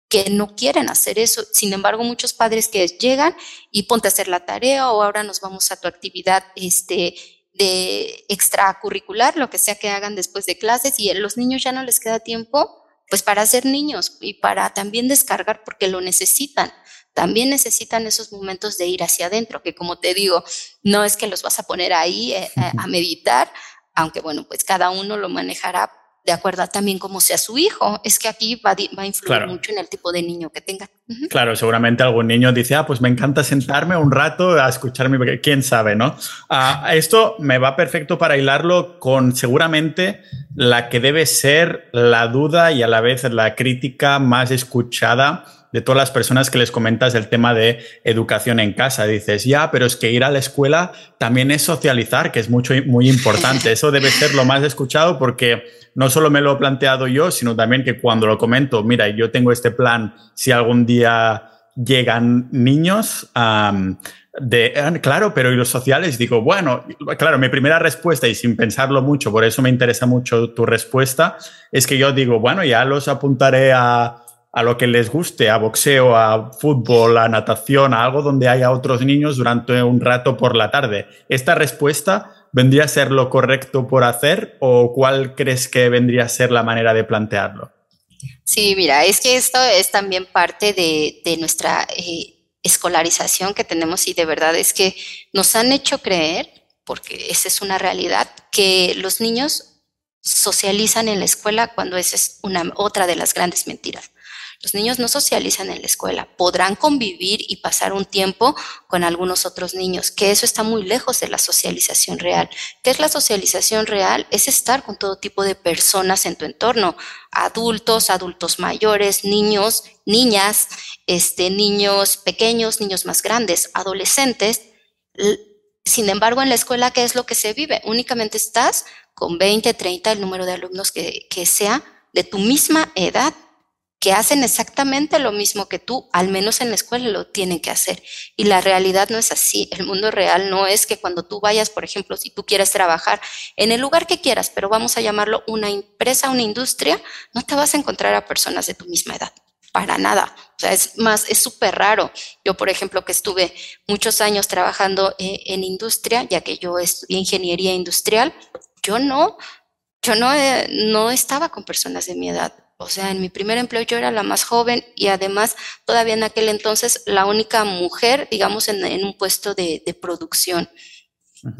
que no quieren hacer eso. Sin embargo, muchos padres que llegan y ponte a hacer la tarea o ahora nos vamos a tu actividad este, de extracurricular, lo que sea que hagan después de clases y los niños ya no les queda tiempo pues para ser niños y para también descargar porque lo necesitan. También necesitan esos momentos de ir hacia adentro, que como te digo, no es que los vas a poner ahí eh, a meditar, aunque bueno, pues cada uno lo manejará de acuerdo a también cómo sea su hijo. Es que aquí va, a influir mucho en el tipo de niño que tenga. Claro, seguramente algún niño dice, ah, pues me encanta sentarme un rato a escucharme, quién sabe, ¿no? Ah, esto me va perfecto para hilarlo con seguramente la que debe ser la duda y a la vez la crítica más escuchada de todas las personas que les comentas el tema de educación en casa. Dices, ya, pero es que ir a la escuela también es socializar, que es mucho, muy importante. (laughs) Eso debe ser lo más escuchado porque no solo me lo he planteado yo, sino también que cuando lo comento, mira, yo tengo este plan, si algún día llegan niños, de, ah, claro, pero ¿y los sociales? Digo, bueno, claro, mi primera respuesta, y sin pensarlo mucho, por eso me interesa mucho tu respuesta, es que yo digo, bueno, ya los apuntaré a a lo que les guste, a boxeo, a fútbol, a natación, a algo donde haya otros niños durante un rato por la tarde. ¿Esta respuesta vendría a ser lo correcto por hacer o cuál crees que vendría a ser la manera de plantearlo? Sí, mira, es que esto es también parte de, nuestra eh, escolarización que tenemos y de verdad es que nos han hecho creer, porque esa es una realidad, que los niños socializan en la escuela cuando esa es una, otra de las grandes mentiras. Los niños no socializan en la escuela, podrán convivir y pasar un tiempo con algunos otros niños, que eso está muy lejos de la socialización real. ¿Qué es la socialización real? Es estar con todo tipo de personas en tu entorno, adultos, adultos mayores, niños, niñas, este, niños pequeños, niños más grandes, adolescentes. Sin embargo, en la escuela, ¿qué es lo que se vive? Únicamente estás con 20, 30, el número de alumnos que, que sea de tu misma edad que hacen exactamente lo mismo que tú, al menos en la escuela lo tienen que hacer. Y la realidad no es así. El mundo real no es que cuando tú vayas, por ejemplo, si tú quieres trabajar en el lugar que quieras, pero vamos a llamarlo una empresa, una industria, no te vas a encontrar a personas de tu misma edad. Para nada. O sea, es más, es súper raro. Yo, por ejemplo, que estuve muchos años trabajando eh, en industria, ya que yo estudié ingeniería industrial, yo no, yo no, eh, no estaba con personas de mi edad o sea, en mi primer empleo yo era la más joven y además todavía en aquel entonces la única mujer, digamos, en, un puesto de, producción.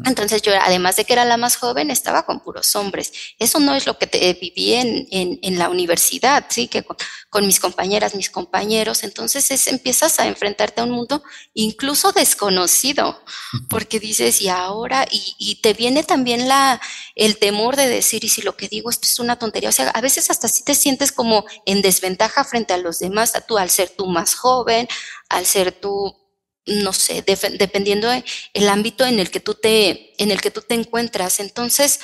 Entonces yo, además de que era la más joven, estaba con puros hombres. Eso no es lo que te, viví en, en, la universidad, sí, que con, mis compañeras, mis compañeros. Entonces es, empiezas a enfrentarte a un mundo incluso desconocido, porque dices, y ahora, y, y, te viene también la, el temor de decir, y si lo que digo esto es una tontería. O sea, a veces hasta si te sientes como en desventaja frente a los demás, a tú, al ser tú más joven, al ser tú no sé, dependiendo el ámbito en el que tú te, en el que tú te encuentras. Entonces,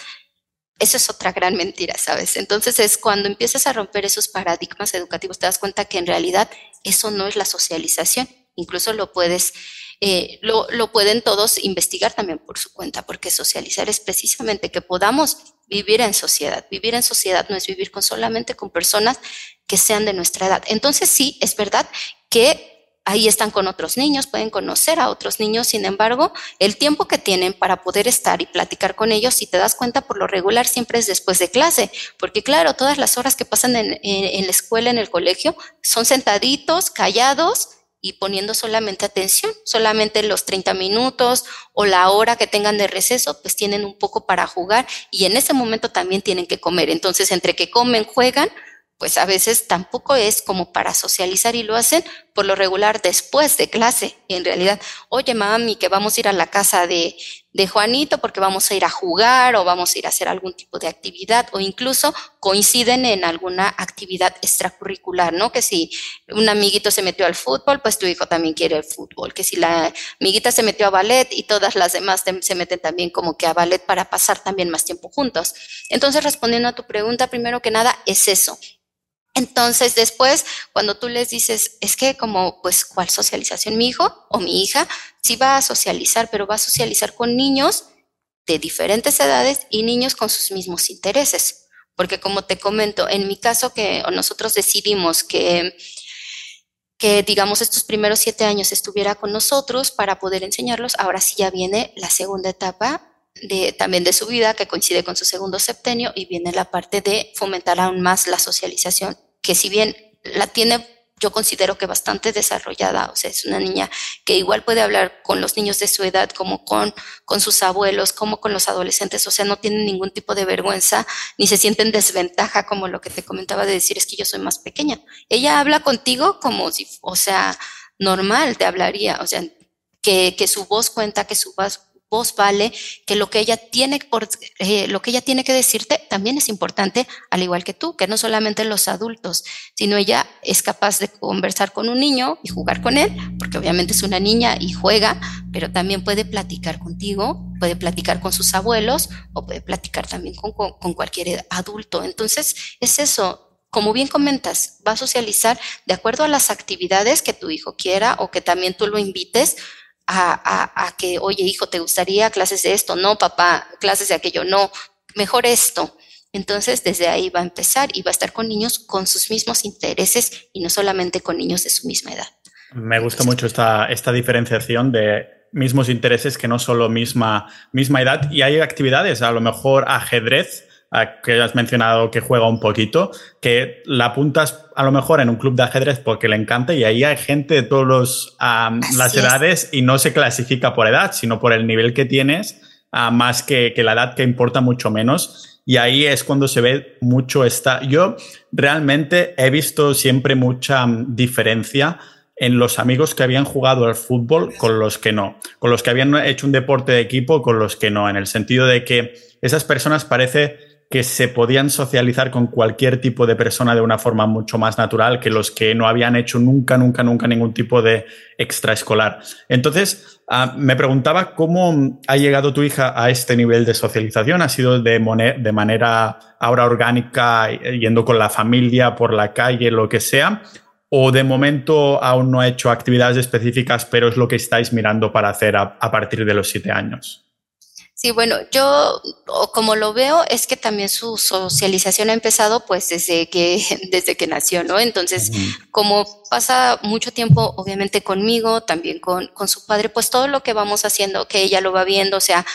eso es otra gran mentira, ¿sabes? Entonces es cuando empiezas a romper esos paradigmas educativos, te das cuenta que en realidad eso no es la socialización. Incluso lo puedes, eh, lo, lo pueden todos investigar también por su cuenta, porque socializar es precisamente que podamos vivir en sociedad. Vivir en sociedad no es vivir con solamente con personas que sean de nuestra edad. Entonces sí, es verdad que ahí están con otros niños, pueden conocer a otros niños, sin embargo, el tiempo que tienen para poder estar y platicar con ellos, si te das cuenta, por lo regular siempre es después de clase, porque claro, todas las horas que pasan en, la escuela, en el colegio, son sentaditos, callados, y poniendo solamente atención, solamente los 30 minutos o la hora que tengan de receso, pues tienen un poco para jugar y en ese momento también tienen que comer. Entonces, entre que comen, juegan, pues a veces tampoco es como para socializar y lo hacen por lo regular después de clase. En realidad, oye mami, que vamos a ir a la casa de, de Juanito porque vamos a ir a jugar o vamos a ir a hacer algún tipo de actividad o incluso coinciden en alguna actividad extracurricular, ¿no? Que si un amiguito se metió al fútbol, pues tu hijo también quiere el fútbol. Que si la amiguita se metió a ballet y todas las demás se meten también como que a ballet para pasar también más tiempo juntos. Entonces, respondiendo a tu pregunta, primero que nada, es eso, entonces después, cuando tú les dices, es que como, pues, ¿cuál socialización? Mi hijo o mi hija sí va a socializar, pero va a socializar con niños de diferentes edades y niños con sus mismos intereses. Porque como te comento, en mi caso que nosotros decidimos que, que digamos estos primeros siete años estuviera con nosotros para poder enseñarlos, ahora sí ya viene la segunda etapa de, también de su vida, que coincide con su segundo septenio, y viene la parte de fomentar aún más la socialización, que si bien la tiene, yo considero que bastante desarrollada, o sea, es una niña que igual puede hablar con los niños de su edad, como con, con sus abuelos, como con los adolescentes, o sea, no tiene ningún tipo de vergüenza, ni se siente en desventaja, como lo que te comentaba de decir, es que yo soy más pequeña. Ella habla contigo como si, o sea, normal te hablaría, o sea, que, que su voz cuenta, que su voz voz vale, que lo que ella tiene eh, lo que ella tiene que decirte también es importante, al igual que tú, que no solamente los adultos, sino ella es capaz de conversar con un niño y jugar con él, porque obviamente es una niña y juega, pero también puede platicar contigo, puede platicar con sus abuelos o puede platicar también con, con cualquier adulto. Entonces, es eso, como bien comentas, va a socializar de acuerdo a las actividades que tu hijo quiera o que también tú lo invites, a, que, oye, hijo, ¿te gustaría clases de esto? No, papá, clases de aquello, no, mejor esto. Entonces, desde ahí va a empezar y va a estar con niños con sus mismos intereses y no solamente con niños de su misma edad. Me gusta mucho esta, esta diferenciación de mismos intereses que no solo misma, misma edad. Y hay actividades, a lo mejor ajedrez, que has mencionado que juega un poquito, que la apuntas a lo mejor en un club de ajedrez porque le encanta y ahí hay gente de todas las edades y no se clasifica por edad, sino por el nivel que tienes, más que, que la edad que importa mucho menos. Y ahí es cuando se ve mucho esta... Yo realmente he visto siempre mucha diferencia en los amigos que habían jugado al fútbol con los que no, con los que habían hecho un deporte de equipo con los que no, en el sentido de que esas personas parece que se podían socializar con cualquier tipo de persona de una forma mucho más natural que los que no habían hecho nunca, nunca, nunca ningún tipo de extraescolar. Entonces, ah, me preguntaba cómo ha llegado tu hija a este nivel de socialización. ¿Ha sido de, de manera ahora orgánica, yendo con la familia, por la calle, lo que sea? ¿O de momento aún no ha hecho actividades específicas, pero es lo que estáis mirando para hacer a partir de los siete años? Sí, bueno, yo como lo veo es que también su socialización ha empezado pues desde que (laughs) desde que nació, ¿no? Entonces, como pasa mucho tiempo obviamente conmigo, también con, con su padre, pues todo lo que vamos haciendo, que ella lo va viendo, o sea,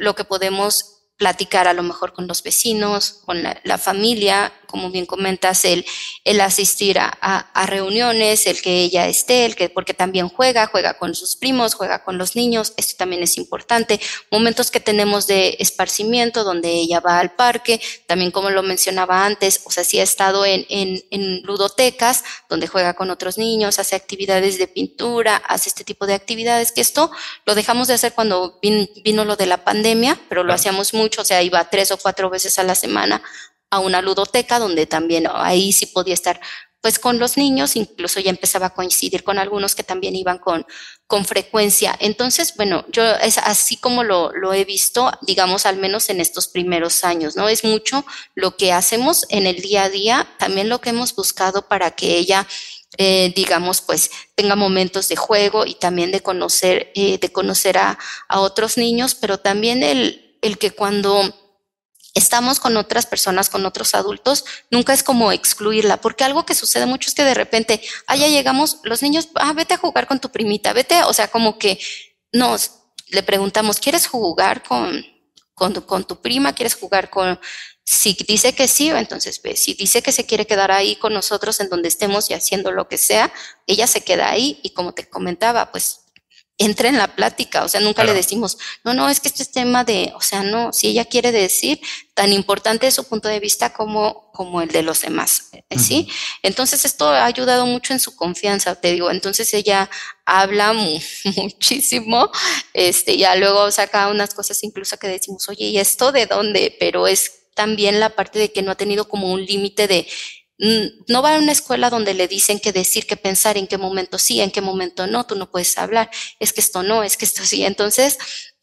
lo que podemos platicar a lo mejor con los vecinos, con la familia, como bien comentas, el, el asistir a, a, reuniones, el que ella esté, el que, porque también juega, juega con sus primos, juega con los niños, esto también es importante. Momentos que tenemos de esparcimiento, donde ella va al parque, también como lo mencionaba antes, o sea, sí ha estado en, en, en ludotecas, donde juega con otros niños, hace actividades de pintura, hace este tipo de actividades, que esto lo dejamos de hacer cuando vino lo de la pandemia, pero lo hacíamos mucho, o sea, iba tres o cuatro veces a la semana a una ludoteca donde también ahí sí podía estar pues con los niños, incluso ya empezaba a coincidir con algunos que también iban con, con frecuencia. Entonces, bueno, yo es así como lo, lo he visto, digamos, al menos en estos primeros años, ¿no? Es mucho lo que hacemos en el día a día, también lo que hemos buscado para que ella eh, digamos, pues tenga momentos de juego y también de conocer, eh, de conocer a, a, otros niños, pero también el, el que cuando estamos con otras personas, con otros adultos, nunca es como excluirla, porque algo que sucede mucho es que de repente, ah, ya llegamos, los niños, ah, vete a jugar con tu primita, vete, o sea, como que nos le preguntamos, ¿quieres jugar con, con, tu prima? ¿Quieres jugar con, si dice que sí, entonces ve. Si dice que se quiere quedar ahí con nosotros en donde estemos y haciendo lo que sea, ella se queda ahí y como te comentaba, pues entra en la plática, o sea, nunca le decimos, no, no, es que este es tema de, o sea, no, si ella quiere decir, tan importante es su punto de vista como, como el de los demás, eh, ¿sí? Entonces esto ha ayudado mucho en su confianza, te digo, entonces ella habla (laughs) muchísimo, este, ya luego saca unas cosas incluso que decimos, oye, ¿y esto de dónde? Pero es también la parte de que no ha tenido como un límite de, no va a una escuela donde le dicen qué decir, qué pensar, en qué momento sí, en qué momento no, tú no puedes hablar, es que esto no, es que esto sí. Entonces,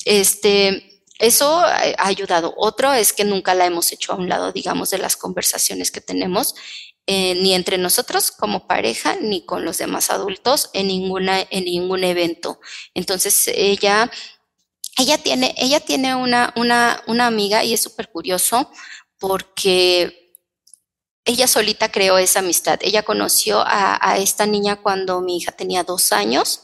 este, eso ha ayudado. Otro es que nunca la hemos hecho a un lado, digamos, de las conversaciones que tenemos, eh, ni entre nosotros como pareja, ni con los demás adultos en ninguna, en ningún evento. Entonces, ella, ella tiene, ella tiene una, una, una amiga y es súper curioso porque ella solita creó esa amistad. Ella conoció a, esta niña cuando mi hija tenía dos años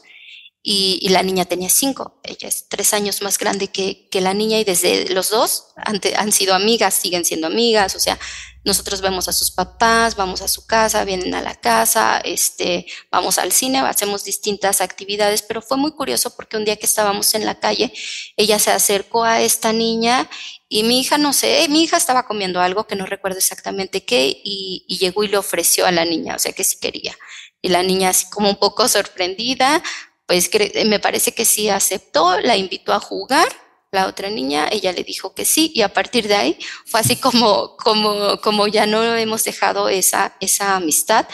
y, la niña tenía cinco. Ella es tres años más grande que, la niña y desde los dos han, han sido amigas, siguen siendo amigas, o sea, nosotros vemos a sus papás, vamos a su casa, vienen a la casa, este, vamos al cine, hacemos distintas actividades, pero fue muy curioso porque un día que estábamos en la calle, ella se acercó a esta niña y mi hija, no sé, mi hija estaba comiendo algo que no recuerdo exactamente qué y, y llegó y le ofreció a la niña, o sea que sí quería. Y la niña así como un poco sorprendida, pues me parece que sí aceptó, la invitó a jugar la otra niña, ella le dijo que sí y a partir de ahí fue así como, como, como ya no hemos dejado esa, esa amistad,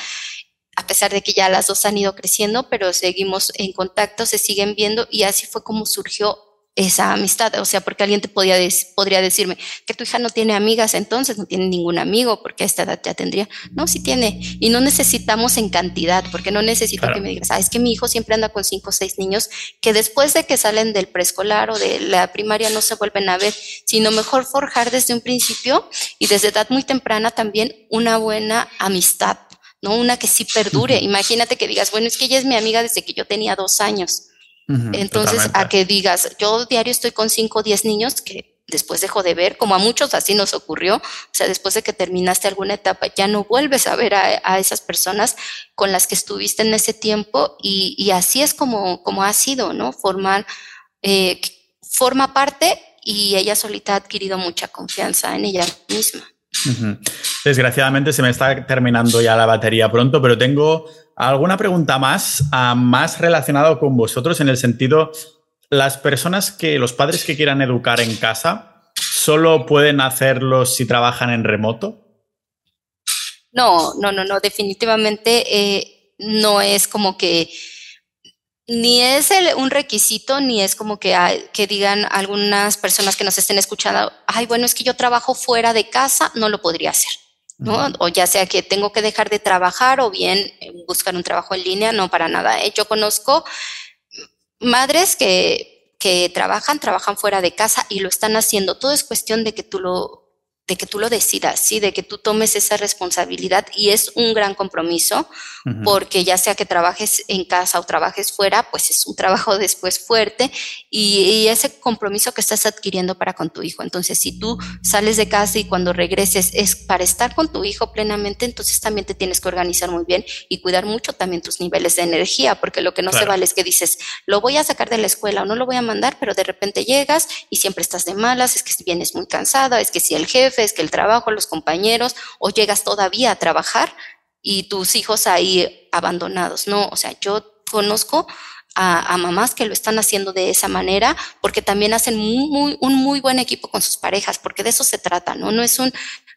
a pesar de que ya las dos han ido creciendo, pero seguimos en contacto, se siguen viendo y así fue como surgió esa amistad, o sea, porque alguien te podía podría decirme que tu hija no tiene amigas, entonces no tiene ningún amigo, porque a esta edad ya tendría. No, sí tiene. Y no necesitamos en cantidad, porque no necesito que me digas, ah, es que mi hijo siempre anda con cinco o seis niños que después de que salen del preescolar o de la primaria no se vuelven a ver, sino mejor forjar desde un principio y desde edad muy temprana también una buena amistad, ¿no? Una que sí perdure. Imagínate que digas, bueno, es que ella es mi amiga desde que yo tenía dos años entonces, a que digas, yo diario estoy con 5 o 10 niños que después dejo de ver, como a muchos así nos ocurrió, o sea, después de que terminaste alguna etapa, ya no vuelves a ver a, esas personas con las que estuviste en ese tiempo y, así es como, como ha sido, ¿no? Formar, eh, forma parte y ella solita ha adquirido mucha confianza en ella misma. Desgraciadamente se me está terminando ya la batería pronto, pero tengo alguna pregunta más, ah, más relacionado con vosotros en el sentido, las personas que, los padres que quieran educar en casa, ¿solo pueden hacerlo si trabajan en remoto? No, no, no, no, definitivamente eh, no es como que ni es un requisito, ni es como que, que digan algunas personas que nos estén escuchando, ay, bueno, es que yo trabajo fuera de casa, no lo podría hacer. ¿No? O ya sea que tengo que dejar de trabajar o bien eh, buscar un trabajo en línea, no para nada. ¿eh? Yo conozco madres que, que trabajan, trabajan fuera de casa y lo están haciendo. Todo es cuestión de que tú lo de que tú lo decidas, sí, de que tú tomes esa responsabilidad y es un gran compromiso porque ya sea que trabajes en casa o trabajes fuera, pues es un trabajo (laughs) después fuerte y, ese compromiso que estás adquiriendo para con tu hijo. Entonces, si tú sales de casa y cuando regreses es para estar con tu hijo plenamente, entonces también te tienes que organizar muy bien y cuidar mucho también tus niveles de energía, porque lo que no se vale es que dices, lo voy a sacar de la escuela o no lo voy a mandar, pero de repente llegas y siempre estás de malas, es que vienes muy cansada, es que si el jefe es que el trabajo, los compañeros, o llegas todavía a trabajar y tus hijos ahí abandonados. No, o sea, yo conozco a, mamás que lo están haciendo de esa manera porque también hacen muy, un muy buen equipo con sus parejas, porque de eso se trata, ¿no? No es un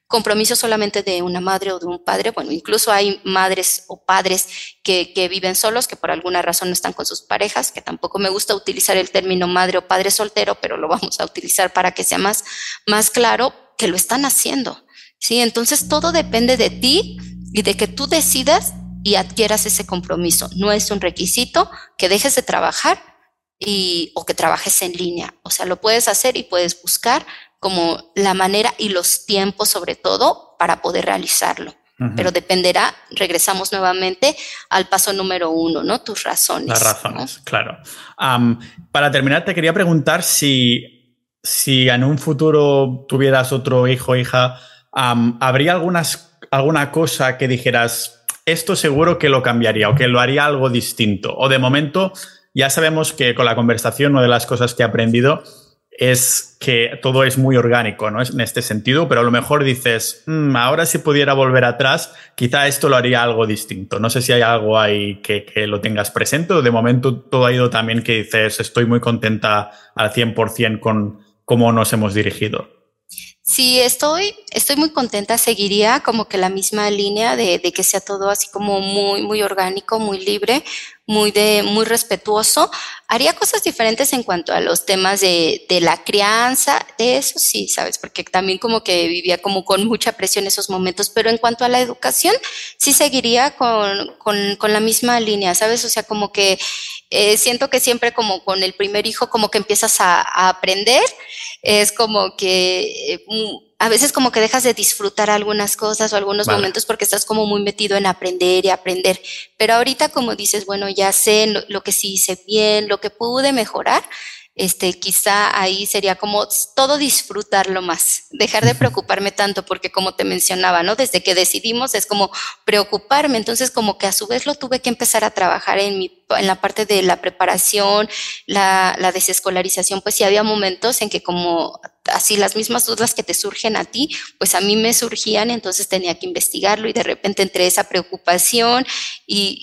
compromiso solamente de una madre o de un padre, bueno, incluso hay madres o padres que, que, viven solos, que por alguna razón no están con sus parejas, que tampoco me gusta utilizar el término madre o padre soltero, pero lo vamos a utilizar para que sea más, más claro, que lo están haciendo. ¿sí? Entonces todo depende de ti y de que tú decidas y adquieras ese compromiso. No es un requisito que dejes de trabajar y, o que trabajes en línea. O sea, lo puedes hacer y puedes buscar, como la manera y los tiempos sobre todo para poder realizarlo. Pero dependerá, regresamos nuevamente al paso número uno, ¿no? Tus razones. Las razones, claro. para terminar, te quería preguntar si, si en un futuro tuvieras otro hijo o hija, ¿habría alguna cosa que dijeras, esto seguro que lo cambiaría o que lo haría algo distinto? O de momento, ya sabemos que con la conversación, una de las cosas que he aprendido es que todo es muy orgánico, ¿no? En este sentido, pero a lo mejor dices, mm, ahora si pudiera volver atrás, quizá esto lo haría algo distinto. No sé si hay algo ahí que, que lo tengas presente o de momento todo ha ido también que dices, estoy muy contenta al 100% con cómo nos hemos dirigido. Sí, estoy, estoy muy contenta. Seguiría como que la misma línea de, que sea todo así como muy, muy orgánico, muy libre, muy de, muy respetuoso. Haría cosas diferentes en cuanto a los temas de, de la crianza, de eso sí, sabes, porque también como que vivía como con mucha presión esos momentos. Pero en cuanto a la educación, sí seguiría con, con, con la misma línea, sabes, o sea, como que eh, siento que siempre como con el primer hijo como que empiezas a, a aprender, es como que eh, a veces como que dejas de disfrutar algunas cosas o algunos momentos porque estás como muy metido en aprender y aprender, pero ahorita como dices, bueno, ya sé lo, lo que sí hice bien, lo que pude mejorar, este, quizá ahí sería como todo disfrutarlo más, dejar de preocuparme tanto, porque como te mencionaba, ¿no? Desde que decidimos es como preocuparme, entonces como que a su vez lo tuve que empezar a trabajar en mi, en la parte de la preparación, la, la desescolarización, pues sí había momentos en que como así las mismas dudas que te surgen a ti, pues a mí me surgían, entonces tenía que investigarlo y de repente entre esa preocupación y,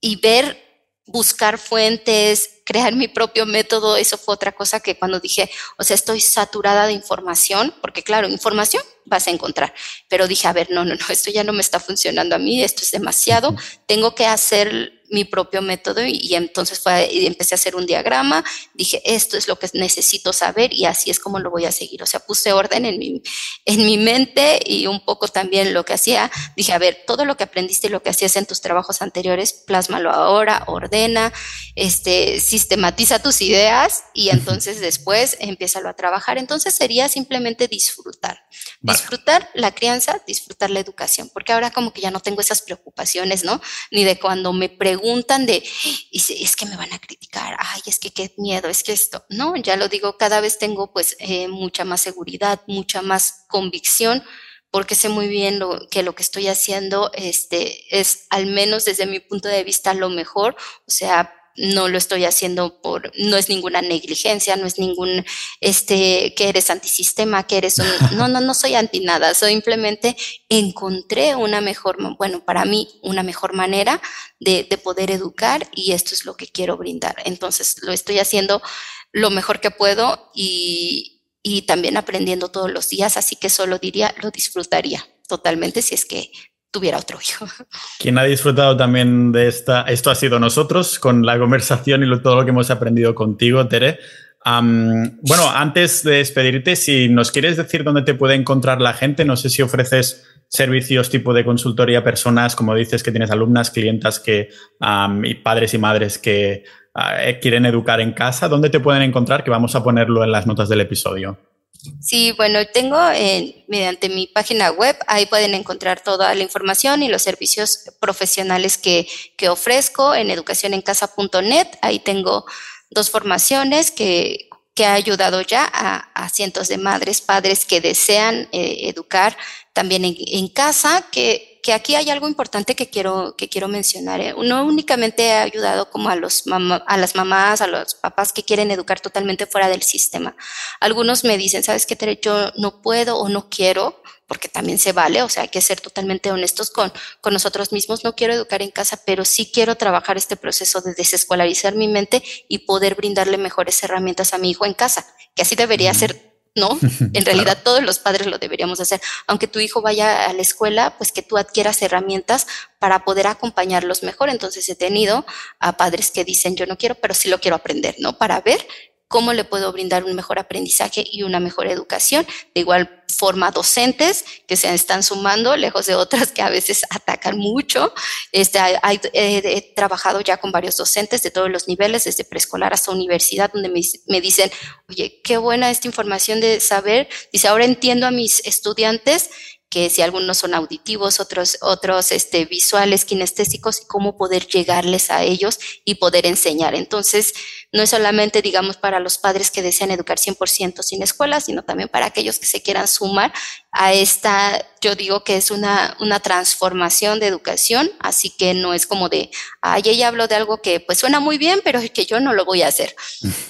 y, y ver buscar fuentes, crear mi propio método, eso fue otra cosa que cuando dije, o sea, estoy saturada de información, porque claro, información vas a encontrar, pero dije, a ver, no, no, no, esto ya no me está funcionando a mí, esto es demasiado, tengo que hacer mi propio método y, entonces fue, y empecé a hacer un diagrama, dije, esto es lo que necesito saber y así es como lo voy a seguir. O sea, puse orden en mi, en mi mente y un poco también lo que hacía, dije, a ver, todo lo que aprendiste y lo que hacías en tus trabajos anteriores, plásmalo ahora, ordena, este, sistematiza tus ideas y entonces después empiézalo a trabajar. Entonces sería simplemente disfrutar. Disfrutar la crianza, disfrutar la educación, porque ahora como que ya no tengo esas preocupaciones, ¿no? Ni de cuando me preguntan de, es que me van a criticar, ay, es que qué miedo, es que esto, no, ya lo digo, cada vez tengo pues eh, mucha más seguridad, mucha más convicción, porque sé muy bien que lo que estoy haciendo este, es, al menos desde mi punto de vista, lo mejor, o sea, no lo estoy haciendo por, no es ninguna negligencia, no es ningún, este, que eres antisistema, que eres un, (laughs) no, no, no soy anti nada, simplemente encontré una mejor, bueno, para mí, una mejor manera de, de poder educar y esto es lo que quiero brindar. Entonces, lo estoy haciendo lo mejor que puedo y, y también aprendiendo todos los días, así que solo diría, lo disfrutaría totalmente si es que tuviera otro hijo. Quien ha disfrutado también de esta, esto ha sido nosotros, con la conversación y todo lo que hemos aprendido contigo, Tere. bueno, antes de despedirte, si nos quieres decir dónde te puede encontrar la gente, no sé si ofreces servicios tipo de consultoría a personas, como dices que tienes alumnas, clientas que, y padres y madres que ah, quieren educar en casa, ¿dónde te pueden encontrar? Que vamos a ponerlo en las notas del episodio. Sí, bueno, tengo eh, mediante mi página web, ahí pueden encontrar toda la información y los servicios profesionales que, que ofrezco en educacionencasa.net. Ahí tengo dos formaciones que, que ha ayudado ya a, a, cientos de madres, padres que desean eh, educar también en, en casa, que que aquí hay algo importante que quiero, que quiero mencionar. ¿eh? No únicamente ha ayudado como a, los a las mamás, a los papás que quieren educar totalmente fuera del sistema. Algunos me dicen, ¿sabes qué, Tere? Yo no puedo o no quiero, porque también se vale, o sea, hay que ser totalmente honestos con, con nosotros mismos. No quiero educar en casa, pero sí quiero trabajar este proceso de desescolarizar mi mente y poder brindarle mejores herramientas a mi hijo en casa, que así debería ser ¿no? (laughs) En realidad todos los padres lo deberíamos hacer. Aunque tu hijo vaya a la escuela, pues que tú adquieras herramientas para poder acompañarlos mejor. Entonces he tenido a padres que dicen, yo no quiero, pero sí lo quiero aprender, ¿no? Para ver cómo le puedo brindar un mejor aprendizaje y una mejor educación. De igual forma, docentes que se están sumando, lejos de otras que a veces atacan mucho. Este, he trabajado ya con varios docentes de todos los niveles, desde preescolar hasta universidad, donde me, me dicen, oye, qué buena esta información de saber. Dice, ahora entiendo a mis estudiantes que si algunos son auditivos, otros, otros este, visuales, kinestésicos, cómo poder llegarles a ellos y poder enseñar. Entonces, no es solamente, digamos, para los padres que desean educar 100% sin escuela, sino también para aquellos que se quieran sumar a esta, yo digo que es una, una transformación de educación, así que no es como de, ay, ella habló de algo que pues suena muy bien, pero (laughs) que yo no lo voy a hacer,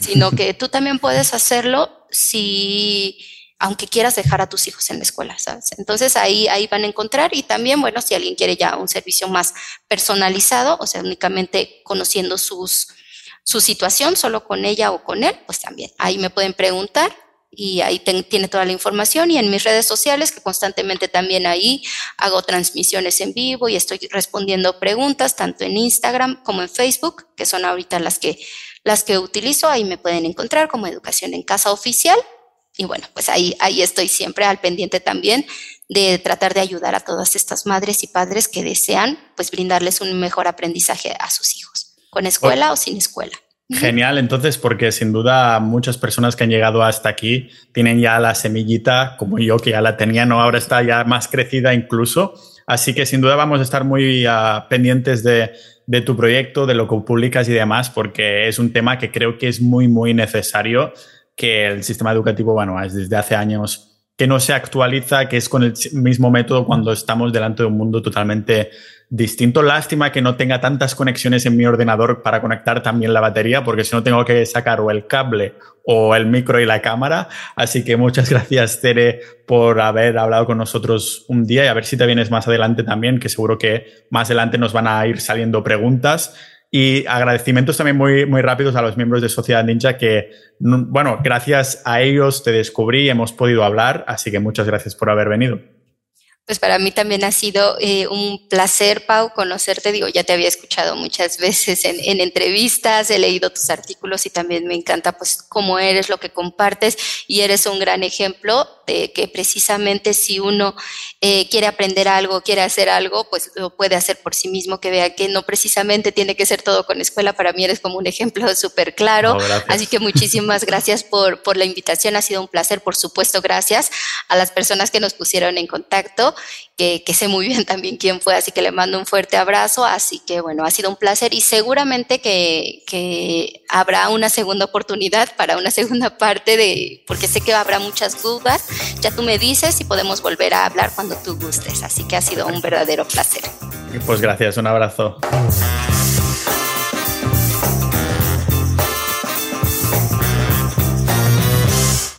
sino que tú también puedes hacerlo si aunque quieras dejar a tus hijos en la escuela, ¿sabes? Entonces ahí, ahí van a encontrar y también, bueno, si alguien quiere ya un servicio más personalizado, o sea, únicamente conociendo sus, su situación, solo con ella o con él, pues también ahí me pueden preguntar y ahí tiene toda la información y en mis redes sociales que constantemente también ahí hago transmisiones en vivo y estoy respondiendo preguntas tanto en Instagram como en Facebook, que son ahorita las que las que utilizo, ahí me pueden encontrar como Educación en Casa Oficial y bueno, pues ahí, ahí estoy siempre al pendiente también de tratar de ayudar a todas estas madres y padres que desean pues brindarles un mejor aprendizaje a sus hijos, con escuela o sin escuela. Genial, entonces, porque sin duda muchas personas que han llegado hasta aquí tienen ya la semillita, como yo, que ya la tenía, no, ahora está ya más crecida incluso. Así que sin duda vamos a estar muy uh, pendientes de, de, tu proyecto, de lo que publicas y demás, porque es un tema que creo que es muy, muy necesario que el sistema educativo, bueno, es desde hace años que no se actualiza, que es con el mismo método cuando estamos delante de un mundo totalmente distinto. Lástima que no tenga tantas conexiones en mi ordenador para conectar también la batería, porque si no tengo que sacar o el cable o el micro y la cámara. Así que muchas (laughs) gracias, Tere, por haber hablado con nosotros un día y a ver si te vienes más adelante también, que seguro que más adelante nos van a ir saliendo preguntas. Y agradecimientos también muy, muy rápidos a los miembros de Sociedad Ninja que, bueno, gracias a ellos te descubrí hemos podido hablar, así que muchas gracias por haber venido. Pues para mí también ha sido eh, un placer, Pau, conocerte. Digo, ya te había escuchado muchas (laughs) veces en, en, entrevistas, he leído tus artículos y también me encanta pues cómo eres, lo que compartes y eres un gran ejemplo de que precisamente si uno eh, quiere aprender algo, quiere hacer algo, pues lo puede hacer por sí mismo, que vea que no precisamente tiene que ser todo con escuela. Para mí eres como un ejemplo (laughs) súper claro. Así que muchísimas (laughs) gracias por, por la invitación. Ha sido un placer, por supuesto, gracias a las personas que nos pusieron en contacto que, sé muy bien también quién fue, así que le mando un fuerte abrazo, así que bueno, ha sido un placer y seguramente que, que habrá una segunda oportunidad para una (laughs) segunda parte de, porque sé que habrá muchas dudas, ya tú me dices y podemos volver a hablar cuando tú gustes, así que ha sido un verdadero placer. Pues gracias, un abrazo.